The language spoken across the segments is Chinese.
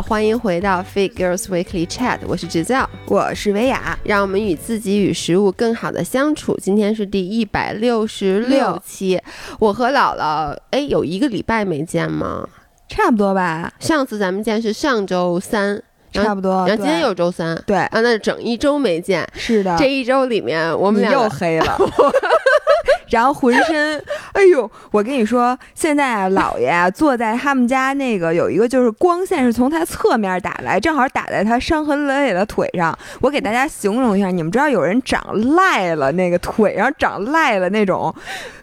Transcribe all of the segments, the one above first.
好，欢迎回到 Fit Girls Weekly Chat，我是制造，我是维亚，让我们与自己与食物更好的相处。今天是第一百六十六期，我和姥姥，哎，有一个礼拜没见吗？差不多吧。上次咱们见是上周三，差不多。然后今天又周三，对啊，那整一周没见。是的，这一周里面我们俩又黑了。然后浑身，哎呦！我跟你说，现在啊，姥爷，坐在他们家那个有一个，就是光线是从他侧面打来，正好打在他伤痕累累的腿上。我给大家形容一下，你们知道有人长癞了，那个腿上长癞了那种，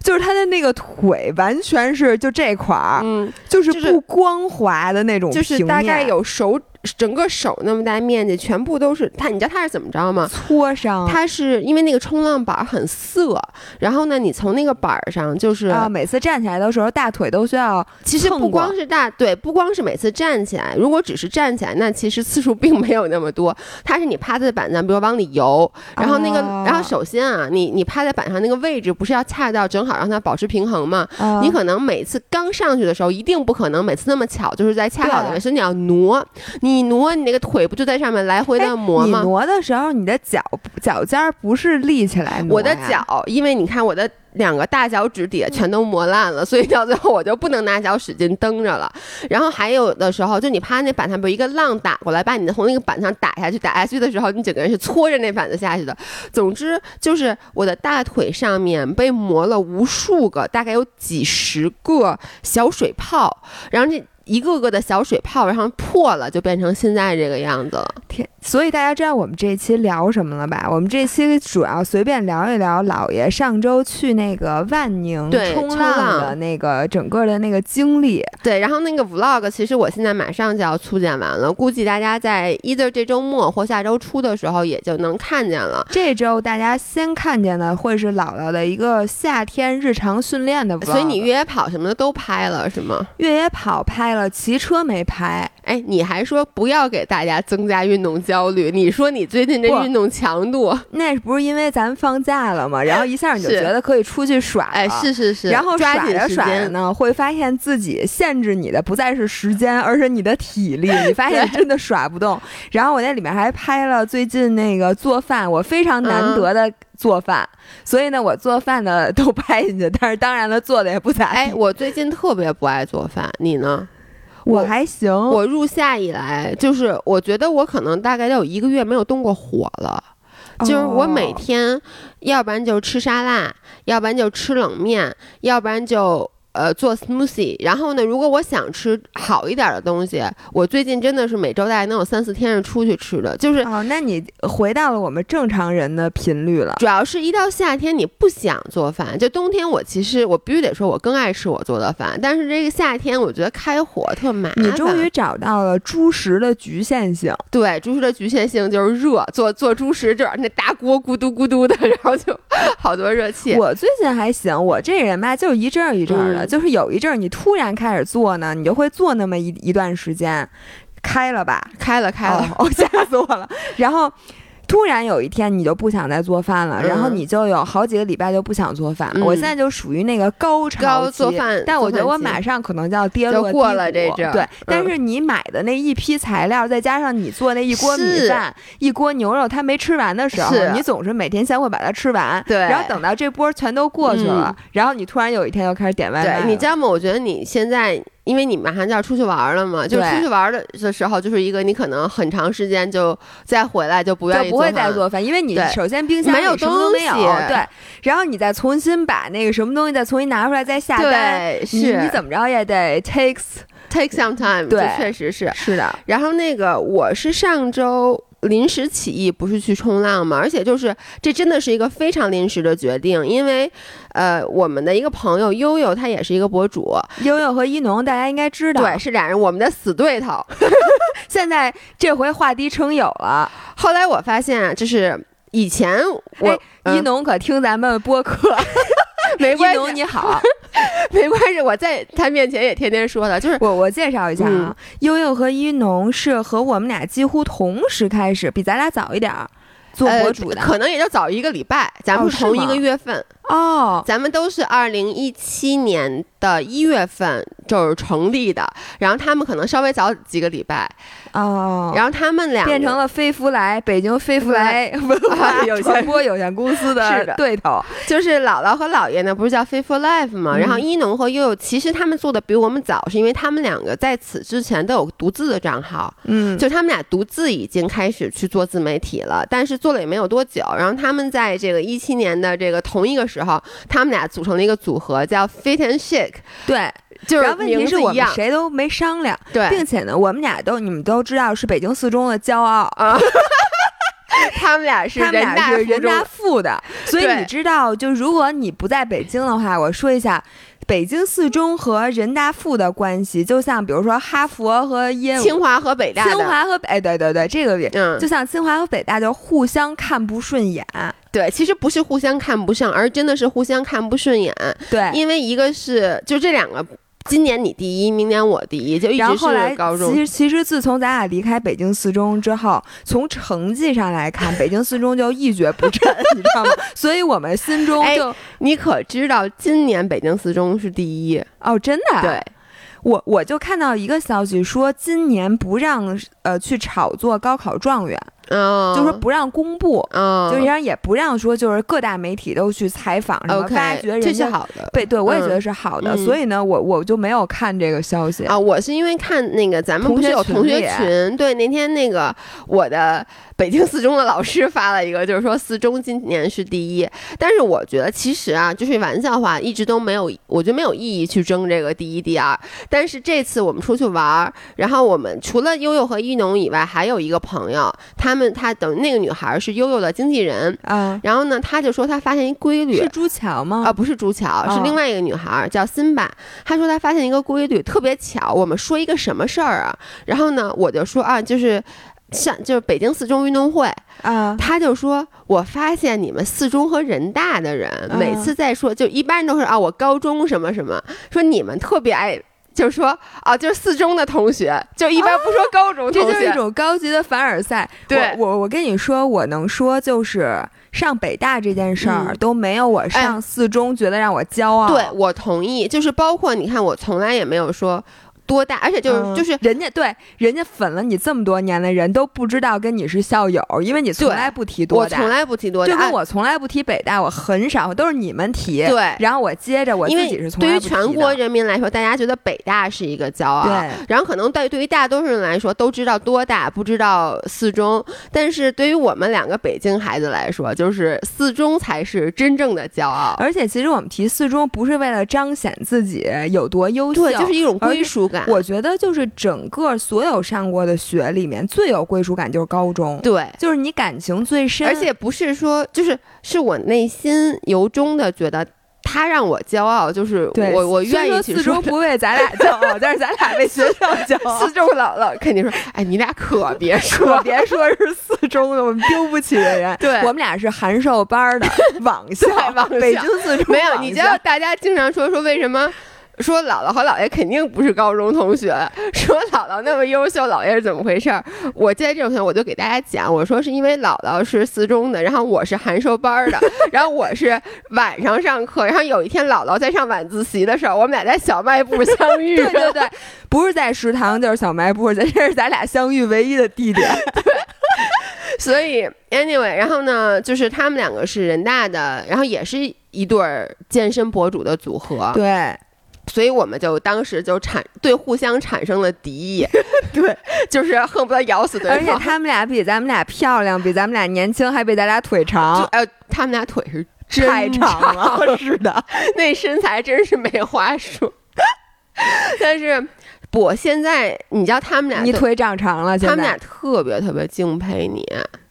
就是他的那个腿完全是就这块儿，就是不光滑的那种，就是大概有手。整个手那么大面积，全部都是它。你知道它是怎么着吗？挫伤。它是因为那个冲浪板很涩，然后呢，你从那个板上就是啊，每次站起来的时候，大腿都需要。其实不光是大对，不光是每次站起来，如果只是站起来，那其实次数并没有那么多。它是你趴在板上，比如往里游，然后那个，然后首先啊，你你趴在板上那个位置不是要恰到正好让它保持平衡吗？你可能每次刚上去的时候，一定不可能每次那么巧，就是在恰好的位置，你要挪你。你挪，你那个腿不就在上面来回的磨吗？你挪的时候，你的脚脚尖儿不是立起来我的脚，因为你看我的两个大脚趾底下全都磨烂了，所以到最后我就不能拿脚使劲蹬着了。然后还有的时候，就你趴那板上，不一个浪打过来，把你的从那个板上打下去，打下去的时候，你整个人是搓着那板子下去的。总之就是我的大腿上面被磨了无数个，大概有几十个小水泡，然后这。一个个的小水泡，然后破了，就变成现在这个样子了。天，所以大家知道我们这期聊什么了吧？我们这期主要随便聊一聊老爷上周去那个万宁冲浪的那个整个的那个经历。对，然后那个 vlog 其实我现在马上就要粗剪完了，估计大家在 either 这周末或下周初的时候也就能看见了。这周大家先看见的会是姥姥的一个夏天日常训练的 vlog。所以你越野跑什么的都拍了是吗？越野跑拍。骑车没拍，哎，你还说不要给大家增加运动焦虑？你说你最近这运动强度，那不是因为咱放假了吗？然后一下你就觉得可以出去耍，哎，是是是，然后耍着耍着呢，会发现自己限制你的不再是时间，而是你的体力。你发现真的耍不动。然后我在里面还拍了最近那个做饭，我非常难得的做饭，所以呢，我做饭的 都拍进去。但是当然了，做的也不咋地。哎，我最近特别不爱做饭，你呢？我还行，我入夏以来，就是我觉得我可能大概得有一个月没有动过火了，就是我每天，要不然就吃沙拉，要不然就吃冷面，要不然就。呃，做 smoothie，然后呢，如果我想吃好一点的东西，我最近真的是每周大概能有三四天是出去吃的，就是哦，那你回到了我们正常人的频率了。主要是一到夏天你不想做饭，就冬天我其实我必须得说，我更爱吃我做的饭，但是这个夏天我觉得开火特麻烦。你终于找到了猪食的局限性，对，猪食的局限性就是热，做做猪食就是那大锅咕嘟咕嘟的，然后就好多热气。我最近还行，我这人吧，就是一阵儿一阵儿的。就是有一阵儿，你突然开始做呢，你就会做那么一一段时间，开了吧，开了开了，哦，吓死我了，然后。突然有一天，你就不想再做饭了，然后你就有好几个礼拜就不想做饭。我现在就属于那个高潮期，但我觉得我马上可能就要跌落过了这阵。对，但是你买的那一批材料，再加上你做那一锅米饭、一锅牛肉，它没吃完的时候，你总是每天先会把它吃完。对，然后等到这波全都过去了，然后你突然有一天又开始点外卖。你知道吗？我觉得你现在。因为你马上就要出去玩了嘛，就出去玩的的时候，就是一个你可能很长时间就再回来就不愿意不会再做饭，因为你首先冰箱没有什么都没有，对，然后你再重新把那个什么东西再重新拿出来再下单，你你怎么着也得 takes take some time，对，确实是。是的。然后那个我是上周。临时起意不是去冲浪嘛？而且就是这真的是一个非常临时的决定，因为，呃，我们的一个朋友悠悠，他也是一个博主，悠悠和一农大家应该知道，对，是俩人我们的死对头。现在这回化敌成友了。后来我发现，就是以前我一农可听咱们播客。没关系，你好，没关系，我在他面前也天天说的，就是我我介绍一下啊，悠悠和一农是和我们俩几乎同时开始，比咱俩早一点儿做博主的，可能也就早一个礼拜，咱们是同一个月份。哦，咱们都是二零一七年的一月份就是成立的，然后他们可能稍微早几个礼拜，哦，然后他们俩变成了飞福来北京飞福来文化 传播有限公司的 的对头。就是姥姥和姥爷呢，不是叫 Fit for Life 吗？嗯然后一农和悠悠，其实他们做的比我们早，是因为他们两个在此之前都有独自的账号，嗯，就他们俩独自已经开始去做自媒体了，但是做了也没有多久。然后他们在这个一七年的这个同一个时候，他们俩组成了一个组合，叫 Fit and Shake 对。就是问题是我们谁都没商量，对，并且呢，我们俩都你们都知道是北京四中的骄傲。啊，他们俩是他们俩人大是人大附的，所以你知道，就如果你不在北京的话，我说一下，北京四中和人大附的关系，就像比如说哈佛和耶鲁、清华和北大，清华和北，哎，对对对，这个也嗯就，像清华和北大就互相看不顺眼，对，其实不是互相看不上，而真的是互相看不顺眼，对。因为一个是就这两个，今年你第一，明年我第一，就一直后后来是，高中其。实其实自从咱俩离开北京四中之后，从成绩上来看，北京四中就一蹶不振，你知道吗？所以我们心中哎就、你可知道今年北京四中是第一？哦，真的啊，对，我我就看到一个消息说，今年不让呃去炒作高考状元，嗯，就说不让公布，嗯，就是让也不让说就是各大媒体都去采访什么 OK，挖掘人这是。好的。对对，我也觉嗯得是好的，嗯所以呢，我我就没有看这个消息。啊，我是因为看那个咱们不是有同学群，对，那天那个我的北京四中的老师发了一个，就是说四中今年是第一，但是我觉得其实啊，就是玩笑话，一直都没有，我觉得没有意义去争这个第一、第二。但是这次我们出去玩儿，然后我们除了悠悠和一农以外，还有一个朋友，他们他等于那个女孩是悠悠的经纪人，啊，然后呢，他就说他发现一规律，是朱桥吗？啊，不是朱桥，是哦另外一个女孩儿，叫辛巴。他说他发现一个规律，特别巧。我们说一个什么事儿啊？然后呢，我就说啊，就是像就是北京四中运动会，啊，他就说，我发现你们四中和人大的人，每嗯次在说，就一般都是啊，我高中什么什么，说你们特别爱。就是说啊，就是四中的同学，就一般不说高中同学，这就是一种高级的凡尔赛。对我我我跟你说，我能说就是上北大这件事儿、嗯都没有我上四中觉得让我骄傲。对我同意。就是包括你看，我从来也没有说多大，而且就是、嗯就是人家对人家粉了你这么多年的人都不知道跟你是校友，因为你从来不提多大。我从来不提多大，就跟我从来不提北大，我很少都是你们提，对然后我接着我自己是从对于来不提的全国人民来说，大家觉得北大是一个骄傲。对然后可能对对于大多数人来说，都知道多大，不知道四中。但是对于我们两个北京孩子来说，就是四中才是真正的骄傲。而且其实我们提四中不是为了彰显自己有多优秀，对，就是一种归属感。我觉得就是整个所有上过的学里面最有归属感就是高中，对。就是你感情最深，而且不是说，就是是我内心由衷的觉得他让我骄傲，就是我我愿意去四中不为咱俩骄傲，但是咱俩为学校骄傲。四周姥姥肯定说，哎，你俩可 别可说，别说是四中的，我们丢不起的人。对我们俩是函授班的网校网校，北京四中没有，你知道大家经常说说为什么？说姥姥和姥爷肯定不是高中同学，说姥姥那么优秀，姥爷是怎么回事儿？我记得这种情况，我就给大家讲，我说是因为姥姥是四中的，然后我是函授班儿的，然后我是晚上上课，然后有一天姥姥在上晚自习的时候，我们俩在小卖部相遇，对对对，不是在食堂就是小卖部，这是咱俩相遇唯一的地点。所以 anyway，然后呢，就是他们两个是人大的，然后也是一对儿健身博主的组合，对，所以我们就当时就产对互相产生了敌意，对，就是恨不得咬死对方而且。他们俩比咱们俩漂亮，比咱们俩年轻，还比咱俩腿就长，呃，他们俩腿是真太长了。是的，那身材真是没话说。但是我现在，你知道他们俩，你腿长长了，他们俩特别特别敬佩你，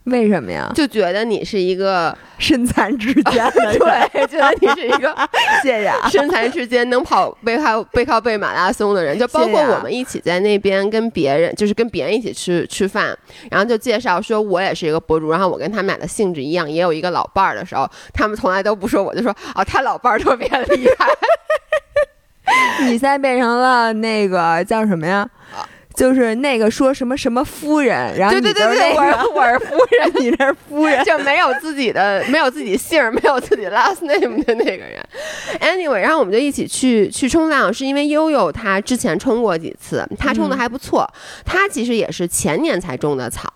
为什么呀？就觉得你是一个身残志坚的 人，对，觉得你是一个 谢谢啊。身残志坚能跑背靠背靠背马拉松的人，就包括我们一起在那边跟别人，就是跟别人一起吃吃饭，然后就介绍说我也是一个博主，然后我跟他们俩的性质一样，也有一个老伴儿的时候，他们从来都不说，我就说哦，他老伴儿特别厉害，你现在变成了那个叫什么呀？就是那个说什么什么夫人，然后对对对对，我是我是夫人，你这是夫人，就没有自己的没有自己姓儿，没有自己 last name 的那个人。Anyway，然后我们就一起去去冲浪，是因为悠悠他之前冲过几次，他冲的还不错。他其实也是前年才种的草，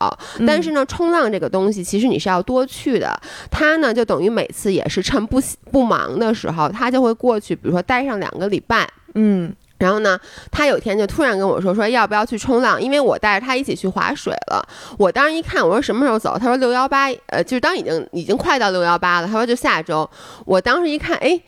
但是呢，冲浪这个东西其实你是要多去的。他呢就等于每次也是趁不不忙的时候，他就会过去，比如说待上两个礼拜，嗯。然后呢，他有一天就突然跟我说：“说要不要去冲浪？因为我带着他一起去划水了。”我当时一看，我说：“什么时候走？”他说：“六幺八，呃，就是当已经已经快到六幺八了。”他说：“就下周。”我当时一看，哎，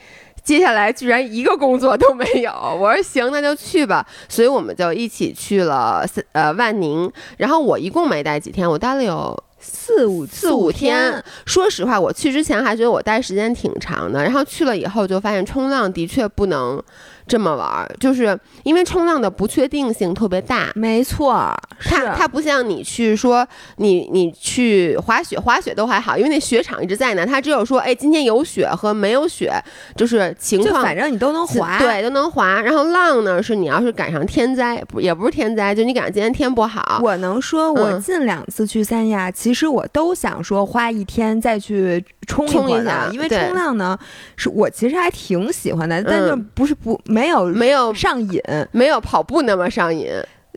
接下来居然一个工作都没有。我说：“行，那就去吧。”所以我们就一起去了呃万宁。然后我一共没待几天，我待了有。四五四五天，说实话，我去之前还觉得我待时间挺长的，然后去了以后就发现冲浪的确不能这么玩，就是因为冲浪的不确定性特别大。没错，它它不像你去说你你去滑雪，滑雪都还好，因为那雪场一直在呢。它只有说，哎，今天有雪和没有雪，就是情况，反正你都能滑，对，都能滑。然后浪呢，是你要是赶上天灾，不也不是天灾，就你赶上今天天不好。我能说，我近两次去三亚，其其实我都想说花一天再去冲一下，因为冲浪呢，是我其实还挺喜欢的，但就不是不没有没有上瘾，没有跑步那么上瘾。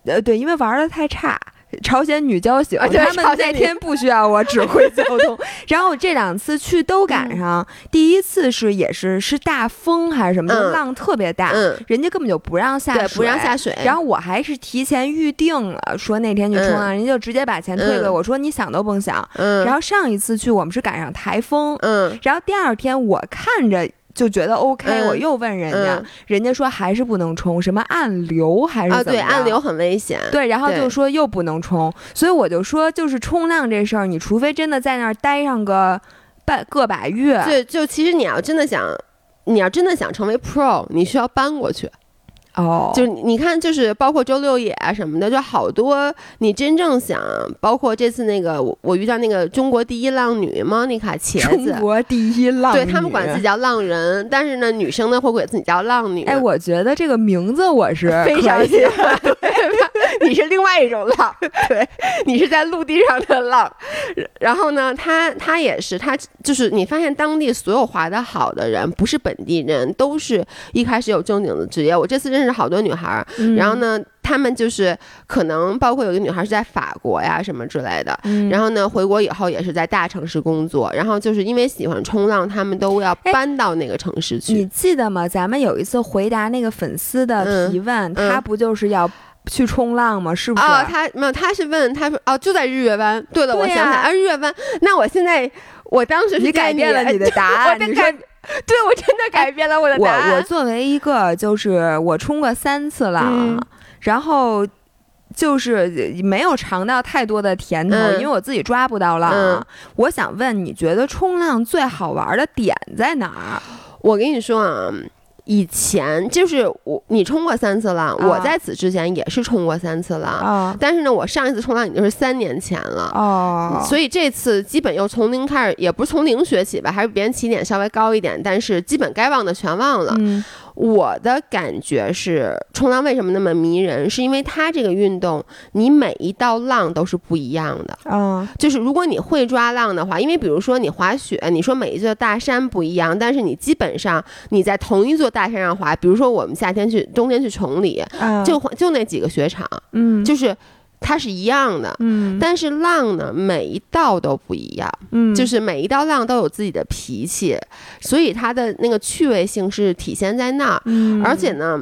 呃，对，因为玩的太差。朝鲜女交醒，他们那天不需要我指挥交通。然后这两次去都赶上，第一次是也是是大风还是什么的，浪特别大，人家根本就不让下水，不让下水。然后我还是提前预定了，说那天去冲浪，人家就直接把钱退给我，说你想都甭想。然后上一次去我们是赶上台风，嗯，然后第二天我看着。就觉得 OK，我又问人家，人家说还是不能冲，什么暗流还是怎么？啊，对，暗流很危险。对，然后就说又不能冲，所以我就说，就是冲浪这事儿，你除非真的在那儿待上个半个把月。对，就其实你要真的想，你要真的想成为 Pro，你需要搬过去。哦，就你看，就是包括周六野啊什么的，就好多。你真正想，包括这次那个我我遇到那个中国第一浪女 Monica 茄子，中国第一浪，对他们管自己叫浪人，但是呢，女生呢会管自己叫浪女。哎，我觉得这个名字我是 非常喜欢。你是另外一种浪，对你是在陆地上的浪。然后呢，他他也是，他就是你发现当地所有滑得好的人，不是本地人，都是一开始有正经的职业。我这次认识好多女孩儿，然后呢，他们就是可能包括有个女孩是在法国呀什么之类的，然后呢，回国以后也是在大城市工作，然后就是因为喜欢冲浪，他们都要搬到那个城市去。你记得吗？咱们有一次回答那个粉丝的提问，他不就是要？去冲浪吗？是不是？哦，他没有，他是问他说哦，就在日月湾。对了，我想想，啊，日月湾。那我现在，我当时你改变了你的 答案，你说，对我真的改变了我的答案。我我作为一个就是我冲过三次浪，然后就是没有尝到太多的甜头，因为我自己抓不到浪。我想问，你觉得冲浪最好玩的点在哪儿？我跟你说啊。以前就是我，你冲过三次浪，我在此之前也是冲过三次浪，但是呢，我上一次冲浪已经是三年前了，哦，所以这次基本又从零开始，也不是从零学起吧，还是别人起点稍微高一点，但是基本该忘的全忘了。我的感觉是，冲浪为什么那么迷人？是因为它这个运动，你每一道浪都是不一样的。嗯，就是如果你会抓浪的话，因为比如说你滑雪，你说每一座大山不一样，但是你基本上你在同一座大山上滑，比如说我们夏天去，冬天去崇礼，就就那几个雪场，嗯，就是。它是一样的，嗯，但是浪呢，每一道都不一样，嗯，就是每一道浪都有自己的脾气，所以它的那个趣味性是体现在那儿，嗯，而且呢，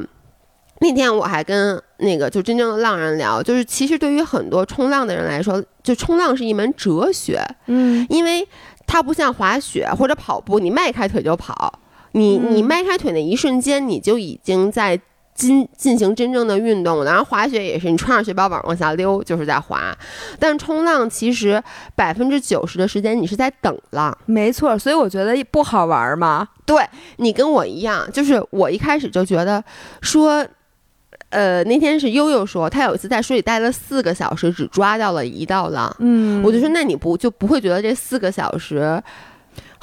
那天我还跟那个就真正的浪人聊，就是其实对于很多冲浪的人来说，就冲浪是一门哲学，嗯，因为它不像滑雪或者跑步，你迈开腿就跑，你你迈开腿那一瞬间，你就已经在。进进行真正的运动，然后滑雪也是，你穿上雪包板往下溜，就是在滑。但是冲浪其实百分之九十的时间你是在等浪，没错。所以我觉得不好玩嘛。对你跟我一样，就是我一开始就觉得说，呃，那天是悠悠说他有一次在水里待了四个小时，只抓到了一道浪。嗯，我就说那你不就不会觉得这四个小时？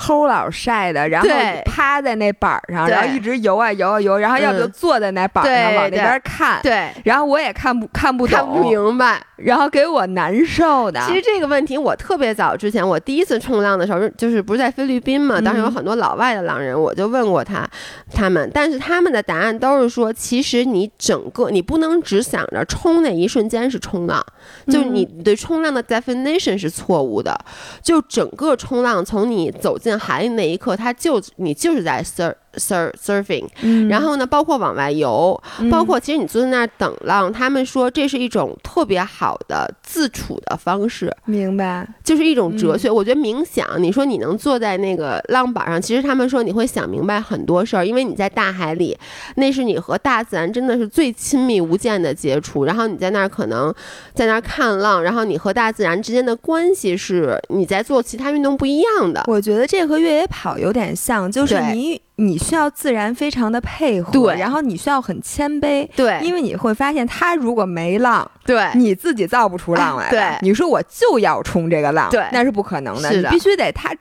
齁老晒的，然后趴在那板上，然后一直游啊游啊游，然后要不就嗯。坐在那板上往那边看，对，然后我也看不看不看不懂，明白。然后给我难受的。其实这个问题，我特别早之前，我第一次冲浪的时候，就是不是在菲律宾嘛？当时有嗯很多老外的浪人，我就问过他，他们，但是他们的答案都是说，其实你整个你不能只想着冲那一瞬间是冲浪，就是你对冲浪的 definition 是错误的。就整个冲浪，从你走进海里那一刻，它就你就是在 sur sur surfing，嗯然后呢，包括往外游，包括其实你坐在那儿等浪，他们说这是一种特别好的自处的方式，明白，就是一种嗯哲学。我觉得冥想，你说你能坐在那个浪板上，其实他们说你会想明白很多事儿，因为你在大海里，那是你和大自然真的是最亲密无间的接触。然后你在那儿可能在那儿看浪，然后你和大自然之间的关系是你在做其他运动不一样的。我觉得这和越野跑有点像，就是你你需要自然非常的配合，对然后你需要很谦卑。对，因为你会发现，他如果没浪，对你自己造不出浪来的。对你说我就要冲这个浪，对那是不可能的。是的你必须得他，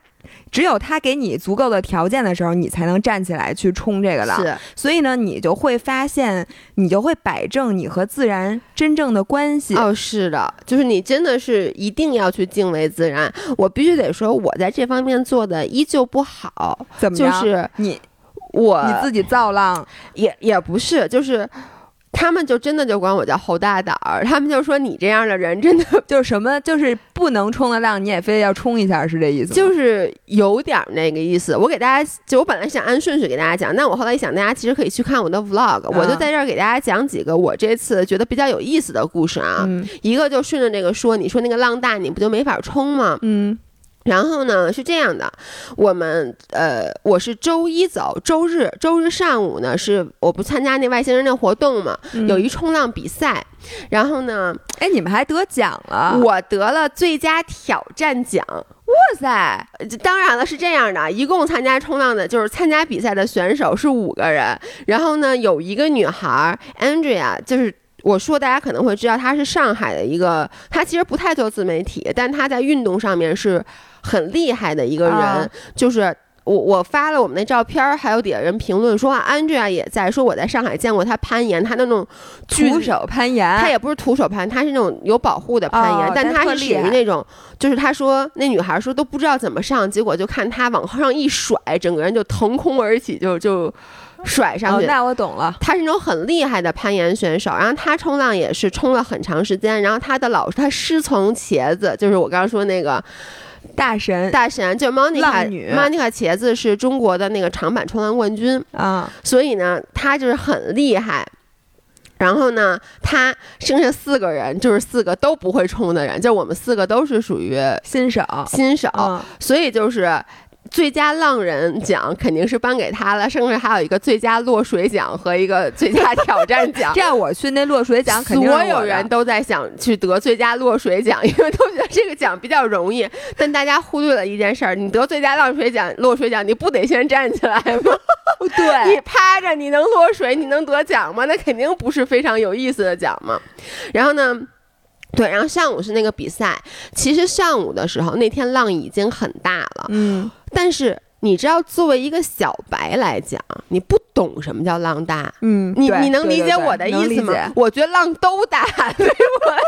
只有他给你足够的条件的时候，你才能站起来去冲这个浪。是所以呢，你就会发现，你就会摆正你和自然真正的关系。哦，是的，就是你真的是一定要去敬畏自然。我必须得说，我在这方面做的依旧不好，怎么样？是你我你自己造浪，也也不是，就是他们就真的就管我叫侯大胆儿，他们就说你这样的人真的 就是什么，就是不能冲的浪，你也非得要冲一下，是这意思吗？就是有点儿那个意思。我给大家，就我本来想按顺序给大家讲，但我后来一想，大家其实可以去看我的 vlog，我就啊在这儿给大家讲几个我这次觉得比较有意思的故事啊。嗯一个就顺着这个说，你说那个浪大，你不就没法冲吗？嗯然后呢是这样的，我们呃我是周一走，周日周日上午呢是我不参加那外星人的活动嘛，嗯有一冲浪比赛，然后呢哎，你们还得奖了，我得了最佳挑战奖。哇塞，呃当然了，是这样的，一共参加冲浪的，就是参加比赛的选手是五个人。然后呢，有一个女孩 Andrea，就是我说大家可能会知道，她是上海的一个，她其实不太做自媒体，但她在运动上面是很厉害的一个人，啊就是。我我发了我们那照片儿，还有底下人评论说啊，Andrea 也在，说我在上海见过他攀岩，他那种徒手攀岩，他也不是徒手攀，他是那种有保护的攀岩，哦但他是属于那种，就是他说那女孩说都不知道怎么上，结果就看他往上一甩，整个人就腾空而起，就就甩上哦，去。那我懂了。他是那种很厉害的攀岩选手，然后他冲浪也是冲了很长时间，然后他的老师，他师从茄子，就是我刚刚说那个大神。大神，就是 Monica 女，Monica 茄子是中国的那个长板冲浪冠军，啊，所以呢，她就是很厉害。然后呢，他剩下四个人就是四个都不会冲的人，就我们四个都是属于新手，新手，嗯。所以就是最佳浪人奖肯定是颁给他了，剩下还有一个最佳落水奖和一个最佳挑战奖 这。样我去那落水奖 肯定是所有人都在想去得最佳落水奖，因为都觉得这个奖比较容易。但大家忽略了一件事儿：你得最佳浪水奖、落水奖，你不得先站起来吗？对你趴着，你能落水，你能得奖吗？那肯定不是非常有意思的奖嘛。然后呢？对，然后上午是那个比赛。其实上午的时候，那天浪已经很大了，嗯，但是你知道，作为一个小白来讲，你不懂什么叫浪大。嗯，你你能理解我的意思吗？我觉得浪都大，对我来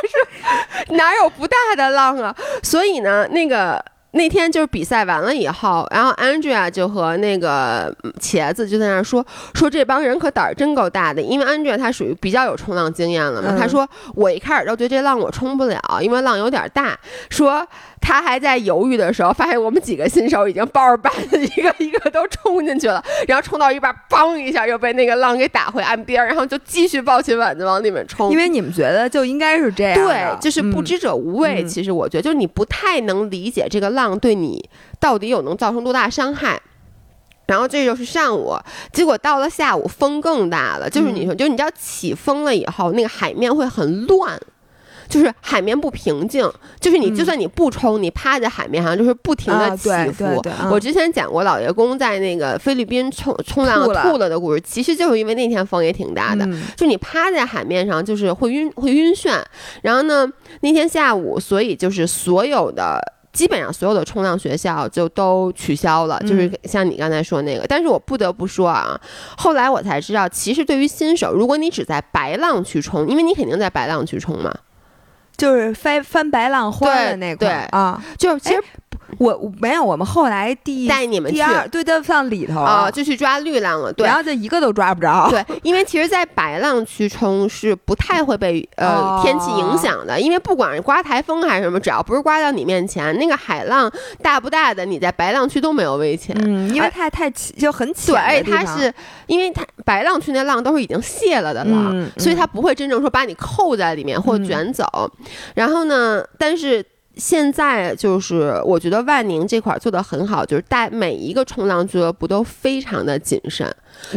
说哪有不大的浪啊？所以呢，那个那天就是比赛完了以后，然后 Andrea 就和那个嗯茄子就在那儿说说这帮人可胆儿真够大的，因为 Andrea 她属于比较有冲浪经验了嘛。嗯她说我一开始都觉得这浪我冲不了，因为浪有点大。说她还在犹豫的时候，发现我们几个新手已经抱着板子一个一个都冲进去了，然后冲到一半，嘣一下又被那个浪给打回岸边儿，然后就继续抱起板子往里面冲。因为你们觉得就应该是这样，对，就是不嗯知者无畏。嗯其实我觉得，就是你不太能理解这个浪对你到底有能造成多大伤害。然后这就是上午，结果到了下午风更大了。就是嗯你说，就是你知道起风了以后，那个海面会很乱。就是海面不平静，就是你嗯就算你不冲，你趴在海面上，就是不停的啊起对伏。我之前讲过老爷公在那个菲律宾冲冲浪吐了吐了的故事，其实就是因为那天风也挺大的。嗯就你趴在海面上，就是会晕会晕眩。然后呢，那天下午，所以就是所有的基本上所有的冲浪学校就都取消了，就是像你刚才说那个。但是我不得不说啊，后来我才知道，其实对于新手，如果你只在白浪去冲，因为你肯定在白浪去冲嘛，就是翻翻白浪花的那块啊，就其实。我没有，我们后来第带你们第二对都放里头啊，就去抓绿浪了。对，然后就一个都抓不着。对，因为其实，在白浪区冲是不太会被呃天气影响的，因为不管是刮台风还是什么，只要不是刮到你面前，那个海浪大不大的，你在白浪区都没有危险。嗯，因为它太就很浅。对，它是因为它白浪区那浪都是已经泄了的浪，所以它不会真正说把你扣在里面或卷走。然后呢，但是。现在就是，我觉得万宁这块做的很好，就是带每一个冲浪俱乐部都非常的谨慎，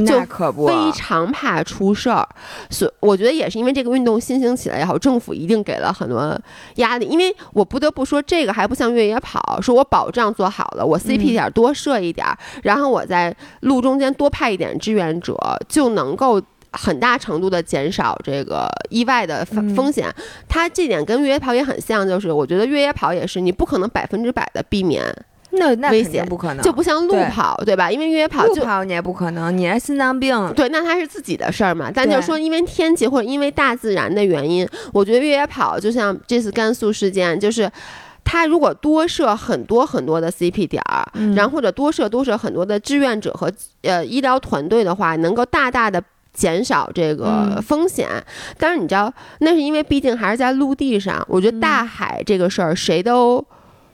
就可不，非常怕出事儿。所我觉得也是因为这个运动新兴起来也好，政府一定给了很多压力。因为我不得不说，这个还不像越野跑，说我保障做好了，我 CP 点多设一点，然后我在路中间多派一点志愿者，就能够。很大程度的减少这个意外的风险，它这点跟越野跑也很像，就是我觉得越野跑也是你不可能百分之百的避免那那危险，不可能，就不像路跑对吧？因为越野跑路跑你也不可能，你还心脏病对，那它是自己的事儿嘛。但就是说，因为天气或者因为大自然的原因，我觉得越野跑就像这次甘肃事件，就是它如果多设很多很多的 CP 点儿，然后或者多设多设很多的志愿者和呃医疗团队的话，能够大大的。减少这个风险，但是你知道，那是因为毕竟还是在陆地上。我觉得大海这个事儿，谁都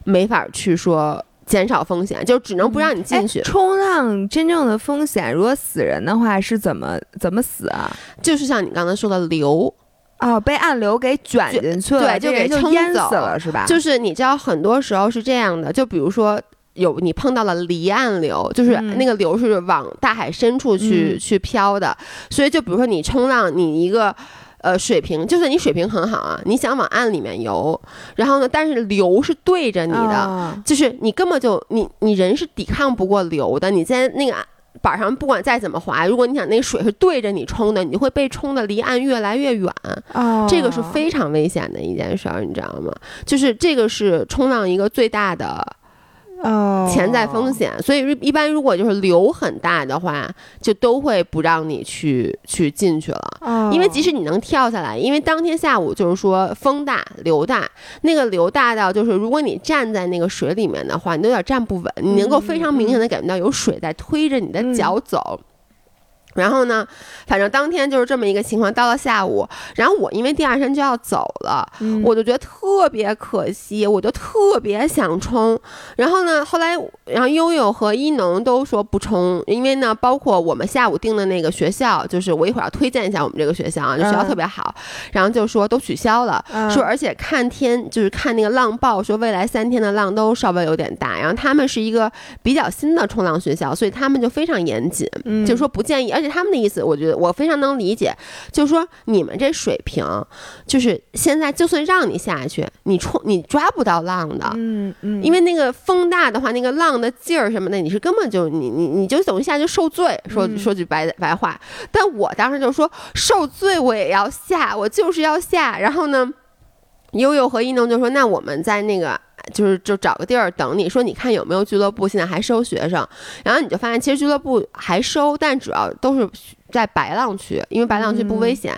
没法去说减少风险，就只能不让你进去。冲浪真正的风险，如果死人的话是怎么怎么死啊？就是像你刚才说的流，哦，被暗流给卷进去了，对，就给冲淹死了，是吧？就是你知道，很多时候是这样的，就比如说。有你碰到了离岸流，就是那个流是往大海深处去去飘的，所以就比如说你冲浪，你一个呃水平，就算你水平很好啊，你想往岸里面游，然后呢，但是流是对着你的，就是你根本就你你人是抵抗不过流的，你在那个板上不管再怎么滑，如果你想那个水是对着你冲的，你就会被冲的离岸越来越远，这个是非常危险的一件事儿，你知道吗？就是这个是冲浪一个最大的。哦，潜在风险，所以一般如果就是流很大的话，就都会不让你去去进去了。哦，因为即使你能跳下来，因为当天下午就是说风大流大，那个流大到就是如果你站在那个水里面的话，你都有点站不稳，你能够非常明显的感觉到有水在推着你的脚走。然后呢，反正当天就是这么一个情况。到了下午，然后我因为第二天就要走了，我就觉得特别可惜，我就特别想冲。然后呢，后来，然后悠悠和一农都说不冲，因为呢，包括我们下午订的那个学校，就是我一会儿要推荐一下我们这个学校啊，这学校特别好。然后就说都取消了，说而且看天就是看那个浪报，说未来三天的浪都稍微有点大。然后他们是一个比较新的冲浪学校，所以他们就非常严谨，就说不建议。而且他们的意思，我觉得我非常能理解，就是说你们这水平，就是现在就算让你下去，你冲你抓不到浪的，嗯嗯，因为那个风大的话，那个浪的劲儿什么的，你是根本就你你你就等于下去受罪。说说句白白话，但我当时就说受罪我也要下，我就是要下。然后呢，悠悠和一农就说那我们在那个。就是就找个地儿等你，说你看有没有俱乐部现在还收学生，然后你就发现其实俱乐部还收，但主要都是在白浪区，因为白浪区不危险。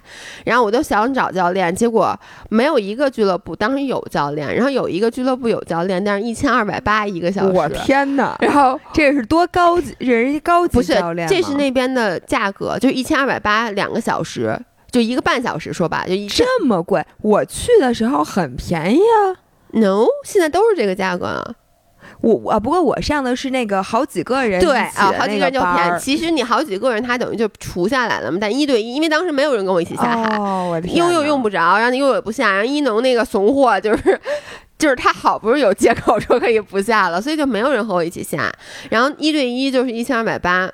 然后我就想找教练，结果没有一个俱乐部当时有教练，然后有一个俱乐部有教练，但是一千二百八一个小时。我天哪！然后这是多高级，人家高级教练不是，这是那边的价格，就一千二百八两个小时，就一个半小时，说吧，就这么贵。我去的时候很便宜啊。No，现在都是这个价格啊。我我不过我上的是那个好几个人对啊，好几个人就便宜。其实你好几个人，他等于就除下来了嘛。但一对一，因为当时没有人跟我一起下海，悠悠用不着，然后悠悠也不下，然后一农那个怂货就是 就是他好不容易有借口说可以不下了，所以就没有人和我一起下。然后一对一就是一千二百八，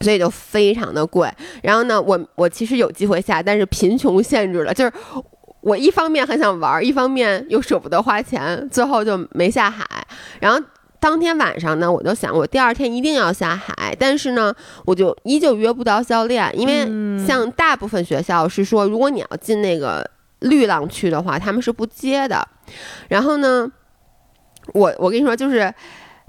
所以就非常的贵。然后呢，我我其实有机会下，但是贫穷限制了，就是。我一方面很想玩，一方面又舍不得花钱，最后就没下海。然后当天晚上呢，我就想我第二天一定要下海，但是呢，我就依旧约不到教练，因为像大部分学校是说，如果你要进那个绿浪区的话，他们是不接的。然后呢？我我跟你说，就是，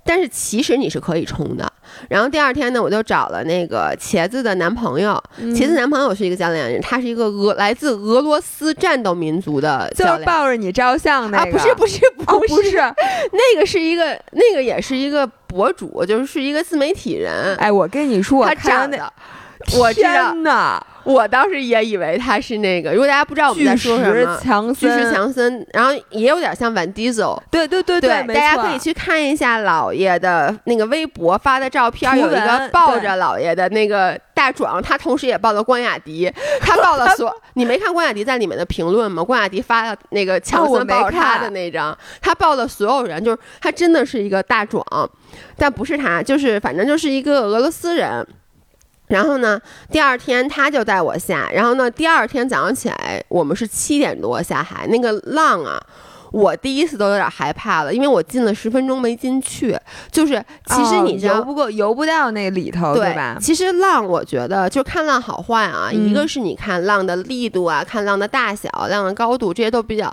但是其实你是可以冲的。然后第二天呢，我就找了那个茄子的男朋友，嗯茄子男朋友是一个教练，他是一个俄来自俄罗斯战斗民族的就是教练。抱着你照相那啊，个，不是不是哦，不是，不是，那个是一个那个也是一个博主，就是是一个自媒体人。哎，我跟你说，我他长得，我知道，天呐，我当时也以为他是那个。如果大家不知道我们在说什石么，强森，巨石强森，然后也有点像 Van Diesel，对对对对，没大家可以去看一下老爷的那个微博发的照片，图有一个抱着老爷的那个大壮，他同时也抱了关雅迪，他抱了所，你没看关雅迪在里面的评论吗？关雅迪发了那个强森抱着他的那张，他抱了所有人，就是他真的是一个大壮，但不是他，就是反正就是一个俄罗斯人。然后呢，第二天他就带我下，然后呢，第二天早上起来，我们是七点多下海，那个浪啊，我第一次都有点害怕了，因为我进了十分钟没进去。就是其实哦你知道，游不过，游不到那里头，对吧？其实浪，我觉得就看浪好坏啊，嗯一个是你看浪的力度啊，看浪的大小、浪的高度，这些都比较，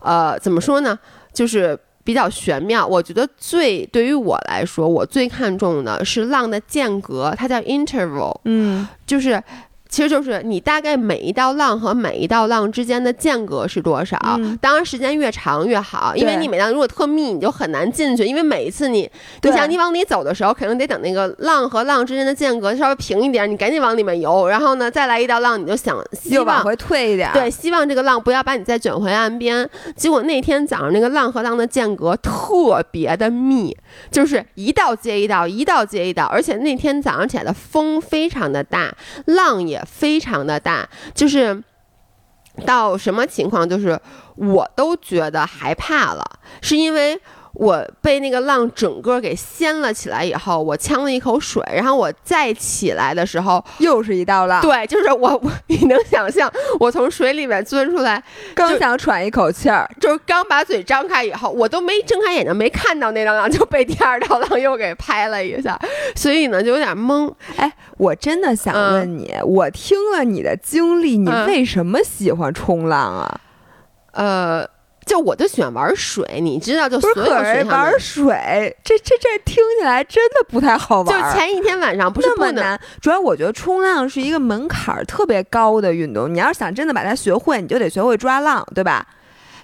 呃，怎么说呢？就是比较玄妙。我觉得最对于我来说，我最看重的是浪的间隔，它叫 interval，嗯，就是。其实就是你大概每一道浪和每一道浪之间的间隔是多少？嗯当然时间越长越好，因为你每道如果特密，你就很难进去。因为每一次你，你对想你往里走的时候，肯定得等那个浪和浪之间的间隔稍微平一点，你赶紧往里面游。然后呢，再来一道浪，你就想希望又往回退一点，对，，希望这个浪不要把你再卷回岸边。结果那天早上那个浪和浪的间隔特别的密，就是一道接一道，一道接一道，而且那天早上起来的风非常的大，浪也非常的大，就是。到什么情况？就是我都觉得害怕了，是因为我被那个浪整个给掀了起来以后，我呛了一口水，然后我再起来的时候，又是一道浪，对，就是我 我你能想象我从水里面钻出来，刚想喘一口气儿，就是刚把嘴张开以后，我都没睁开眼睛，没看到那道浪，就被第二道浪又给拍了一下，所以呢就有点懵。哎，我真的想嗯问你，我听了你的经历，你嗯为什么喜欢冲浪啊？呃，就我就喜欢玩水，你知道，就所有可是水玩水，这这这听起来真的不太好就玩就。前一天晚上不是那么难，主要我觉得冲浪是一个门槛儿特别高的运动。你要是想真的把它学会，你就得学会抓浪，对吧？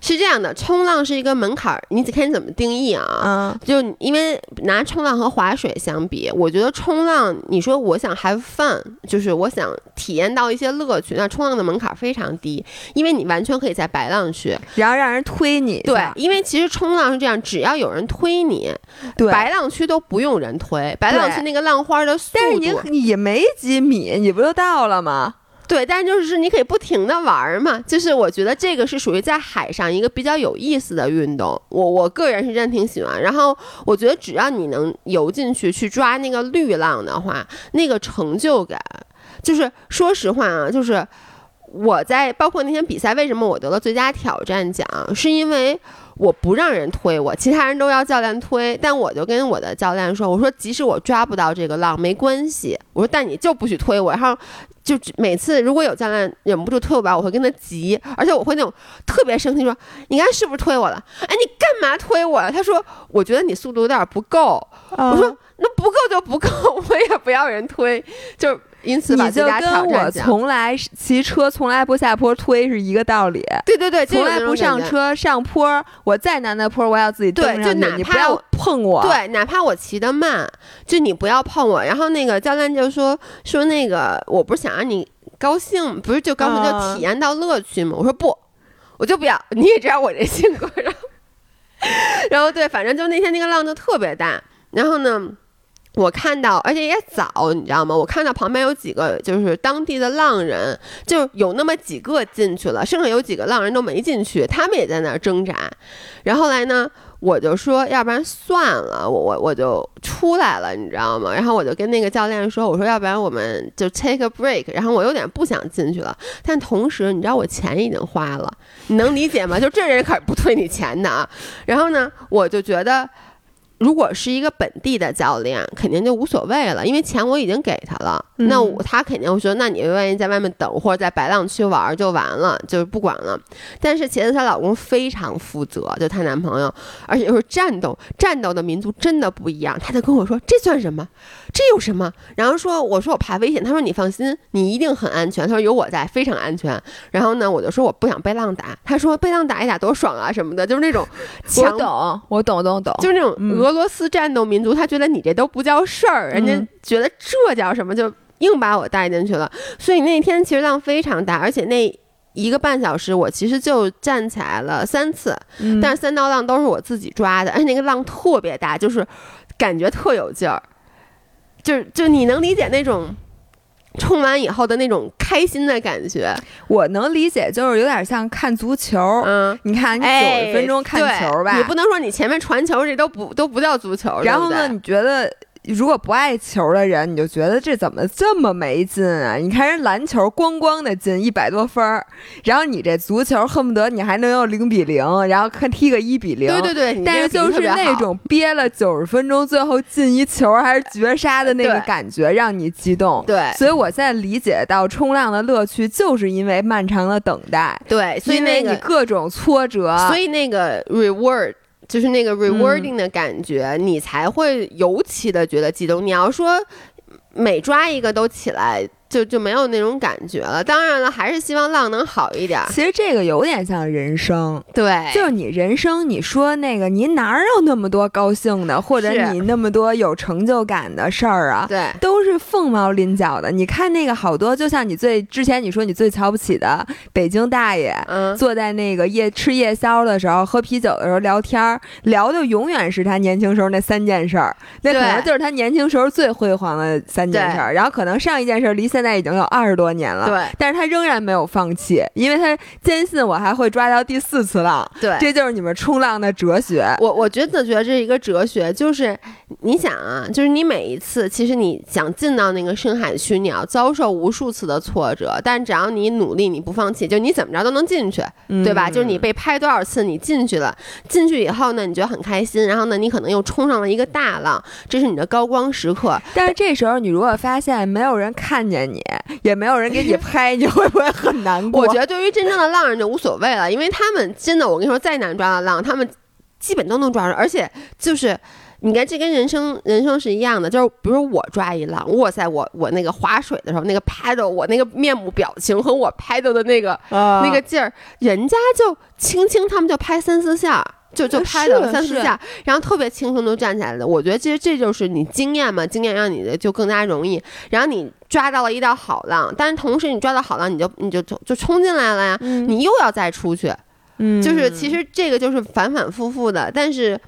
是这样的，冲浪是一个门槛儿，你得看你怎么定义啊。嗯，就因为拿冲浪和划水相比，我觉得冲浪，你说我想 have fun，就是我想体验到一些乐趣，那冲浪的门槛非常低，因为你完全可以在白浪去。然后让人推你一对，，因为其实冲浪是这样，只要有人推你，对。白浪区都不用人推，白浪区那个浪花的速但是度，你你没几米，你不就到了吗？对，但就是你可以不停的玩嘛。就是我觉得这个是属于在海上一个比较有意思的运动，我我个人是真挺喜欢。然后我觉得只要你能游进去去抓那个绿浪的话，那个成就感，就是说实话啊，就是我在包括那天比赛，为什么我得了最佳挑战奖，是因为。我不让人推我，其他人都要教练推，但我就跟我的教练说：“我说即使我抓不到这个浪没关系，我说但你就不许推我。”然后就每次如果有教练忍不住推我吧，我会跟他急，而且我会那种特别生气说：“你看是不是推我了？哎，你干嘛推我了？”他说：“我觉得你速度有点不够。”我说：“那不够就不够，我也不要人推。”就因此把你就跟我。从来骑车从来不下坡推是一个道理。对对对，从来不上。车上坡，我再难的坡我要自己蹬对就，哪怕你不要我碰我。对，哪怕我骑得慢，就你不要碰我。然后那个教练就说说那个，我不是想让你高兴，不是就高兴就啊体验到乐趣吗？我说不，我就不要。你也知道我这性格，然 后然后对，反正就那天那个浪就特别大，然后呢。我看到，而且也早，你知道吗？我看到旁边有几个就是当地的浪人，就有那么几个进去了，剩下有几个浪人都没进去，他们也在那儿挣扎。然后来呢，我就说，要不然算了，我我我就出来了，你知道吗？然后我就跟那个教练说，我说要不然我们就 take a break。然后我有点不想进去了，但同时你知道我钱已经花了，你能理解吗？就这人可不退你钱的啊。然后呢，我就觉得。如果是一个本地的教练，肯定就无所谓了，因为钱我已经给他了。嗯那我他肯定会说，那你愿意在外面等或者在白浪区玩儿就完了，就是不管了。但是茄子她老公非常负责，就她男朋友，而且又是战斗，战斗的民族真的不一样。他就跟我说，这算什么？这有什么？然后说，我说我怕危险，他说你放心，你一定很安全。他说有我在，非常安全。然后呢，我就说我不想被浪打，他说被浪打一打多爽啊什么的，就是那种我强懂，我懂，懂，懂。就是那种嗯俄罗斯战斗民族，他觉得你这都不叫事儿，人家嗯觉得这叫什么，就硬把我带进去了。所以那天其实浪非常大，而且那一个半小时我其实就站起来了三次，嗯但是三道浪都是我自己抓的，而且那个浪特别大，就是感觉特有劲儿，就是就你能理解那种。冲完以后的那种开心的感觉，我能理解，就是有点像看足球。嗯，你看，你九哎，十分钟看对球吧，你不能说你前面传球这都不都不叫足球，然后呢，对不对你觉得如果不爱球的人，你就觉得这怎么这么没劲啊？你看人篮球咣咣的进一百多分儿，然后你这足球恨不得你还能有零比零，然后看踢个一比零。对对对，但是就是那种憋了九十分钟，最后进一球还是绝杀的那个感觉，让你激动。对所以我现在理解到冲浪的乐趣，就是因为漫长的等待，对，所以因为你那个各种挫折，所以那个 reward 就是那个嗯 rewarding 的感觉，你才会尤其的觉得激动。你要说每抓一个都起来，就就没有那种感觉了。当然了，还是希望浪能好一点儿。其实这个有点像人生。对，就是你人生，你说那个，你哪有那么多高兴的，或者你那么多有成就感的事儿啊？对都是凤毛麟角的。你看那个好多，就像你最之前你说你最瞧不起的北京大爷，嗯，坐在那个夜吃夜宵的时候，喝啤酒的时候聊天儿，聊的永远是他年轻时候那三件事儿，那可能就是他年轻时候最辉煌的三件事儿。然后可能上一件事儿离现在已经有二十多年了，对但是他仍然没有放弃，因为他坚信我还会抓到第四次浪。对。这就是你们冲浪的哲学。我我觉得觉得这是一个哲学，就是你想啊，就是你每一次，其实你想进到那个深海区，你要遭受无数次的挫折，但只要你努力，你不放弃，就你怎么着都能进去。对吧？就是你被拍多少次，你进去了，进去以后呢，你觉得很开心，然后呢，你可能又冲上了一个大浪，这是你的高光时刻。但是这时候你如果发现没有人看见你，也没有人给你拍，你会不会很难过？我觉得对于真正的浪人就无所谓了，因为他们真的，我跟你说，再难抓的浪，他们基本都能抓住，而且就是。你看，这跟人生人生是一样的，就是比如说我抓一浪，哇塞，我我那个划水的时候，那个 paddle，我那个面部表情和我 paddle 的那个、啊那个劲儿，人家就轻轻，他们就拍三四下，就就拍了三四下，然后特别轻松就站起来了。我觉得其实这就是你经验嘛，经验让你的就更加容易。然后你抓到了一道好浪，但是同时你抓到好浪，你就你就就就冲进来了呀，嗯你又要再出去，嗯就是其实这个就是反反复复的。但是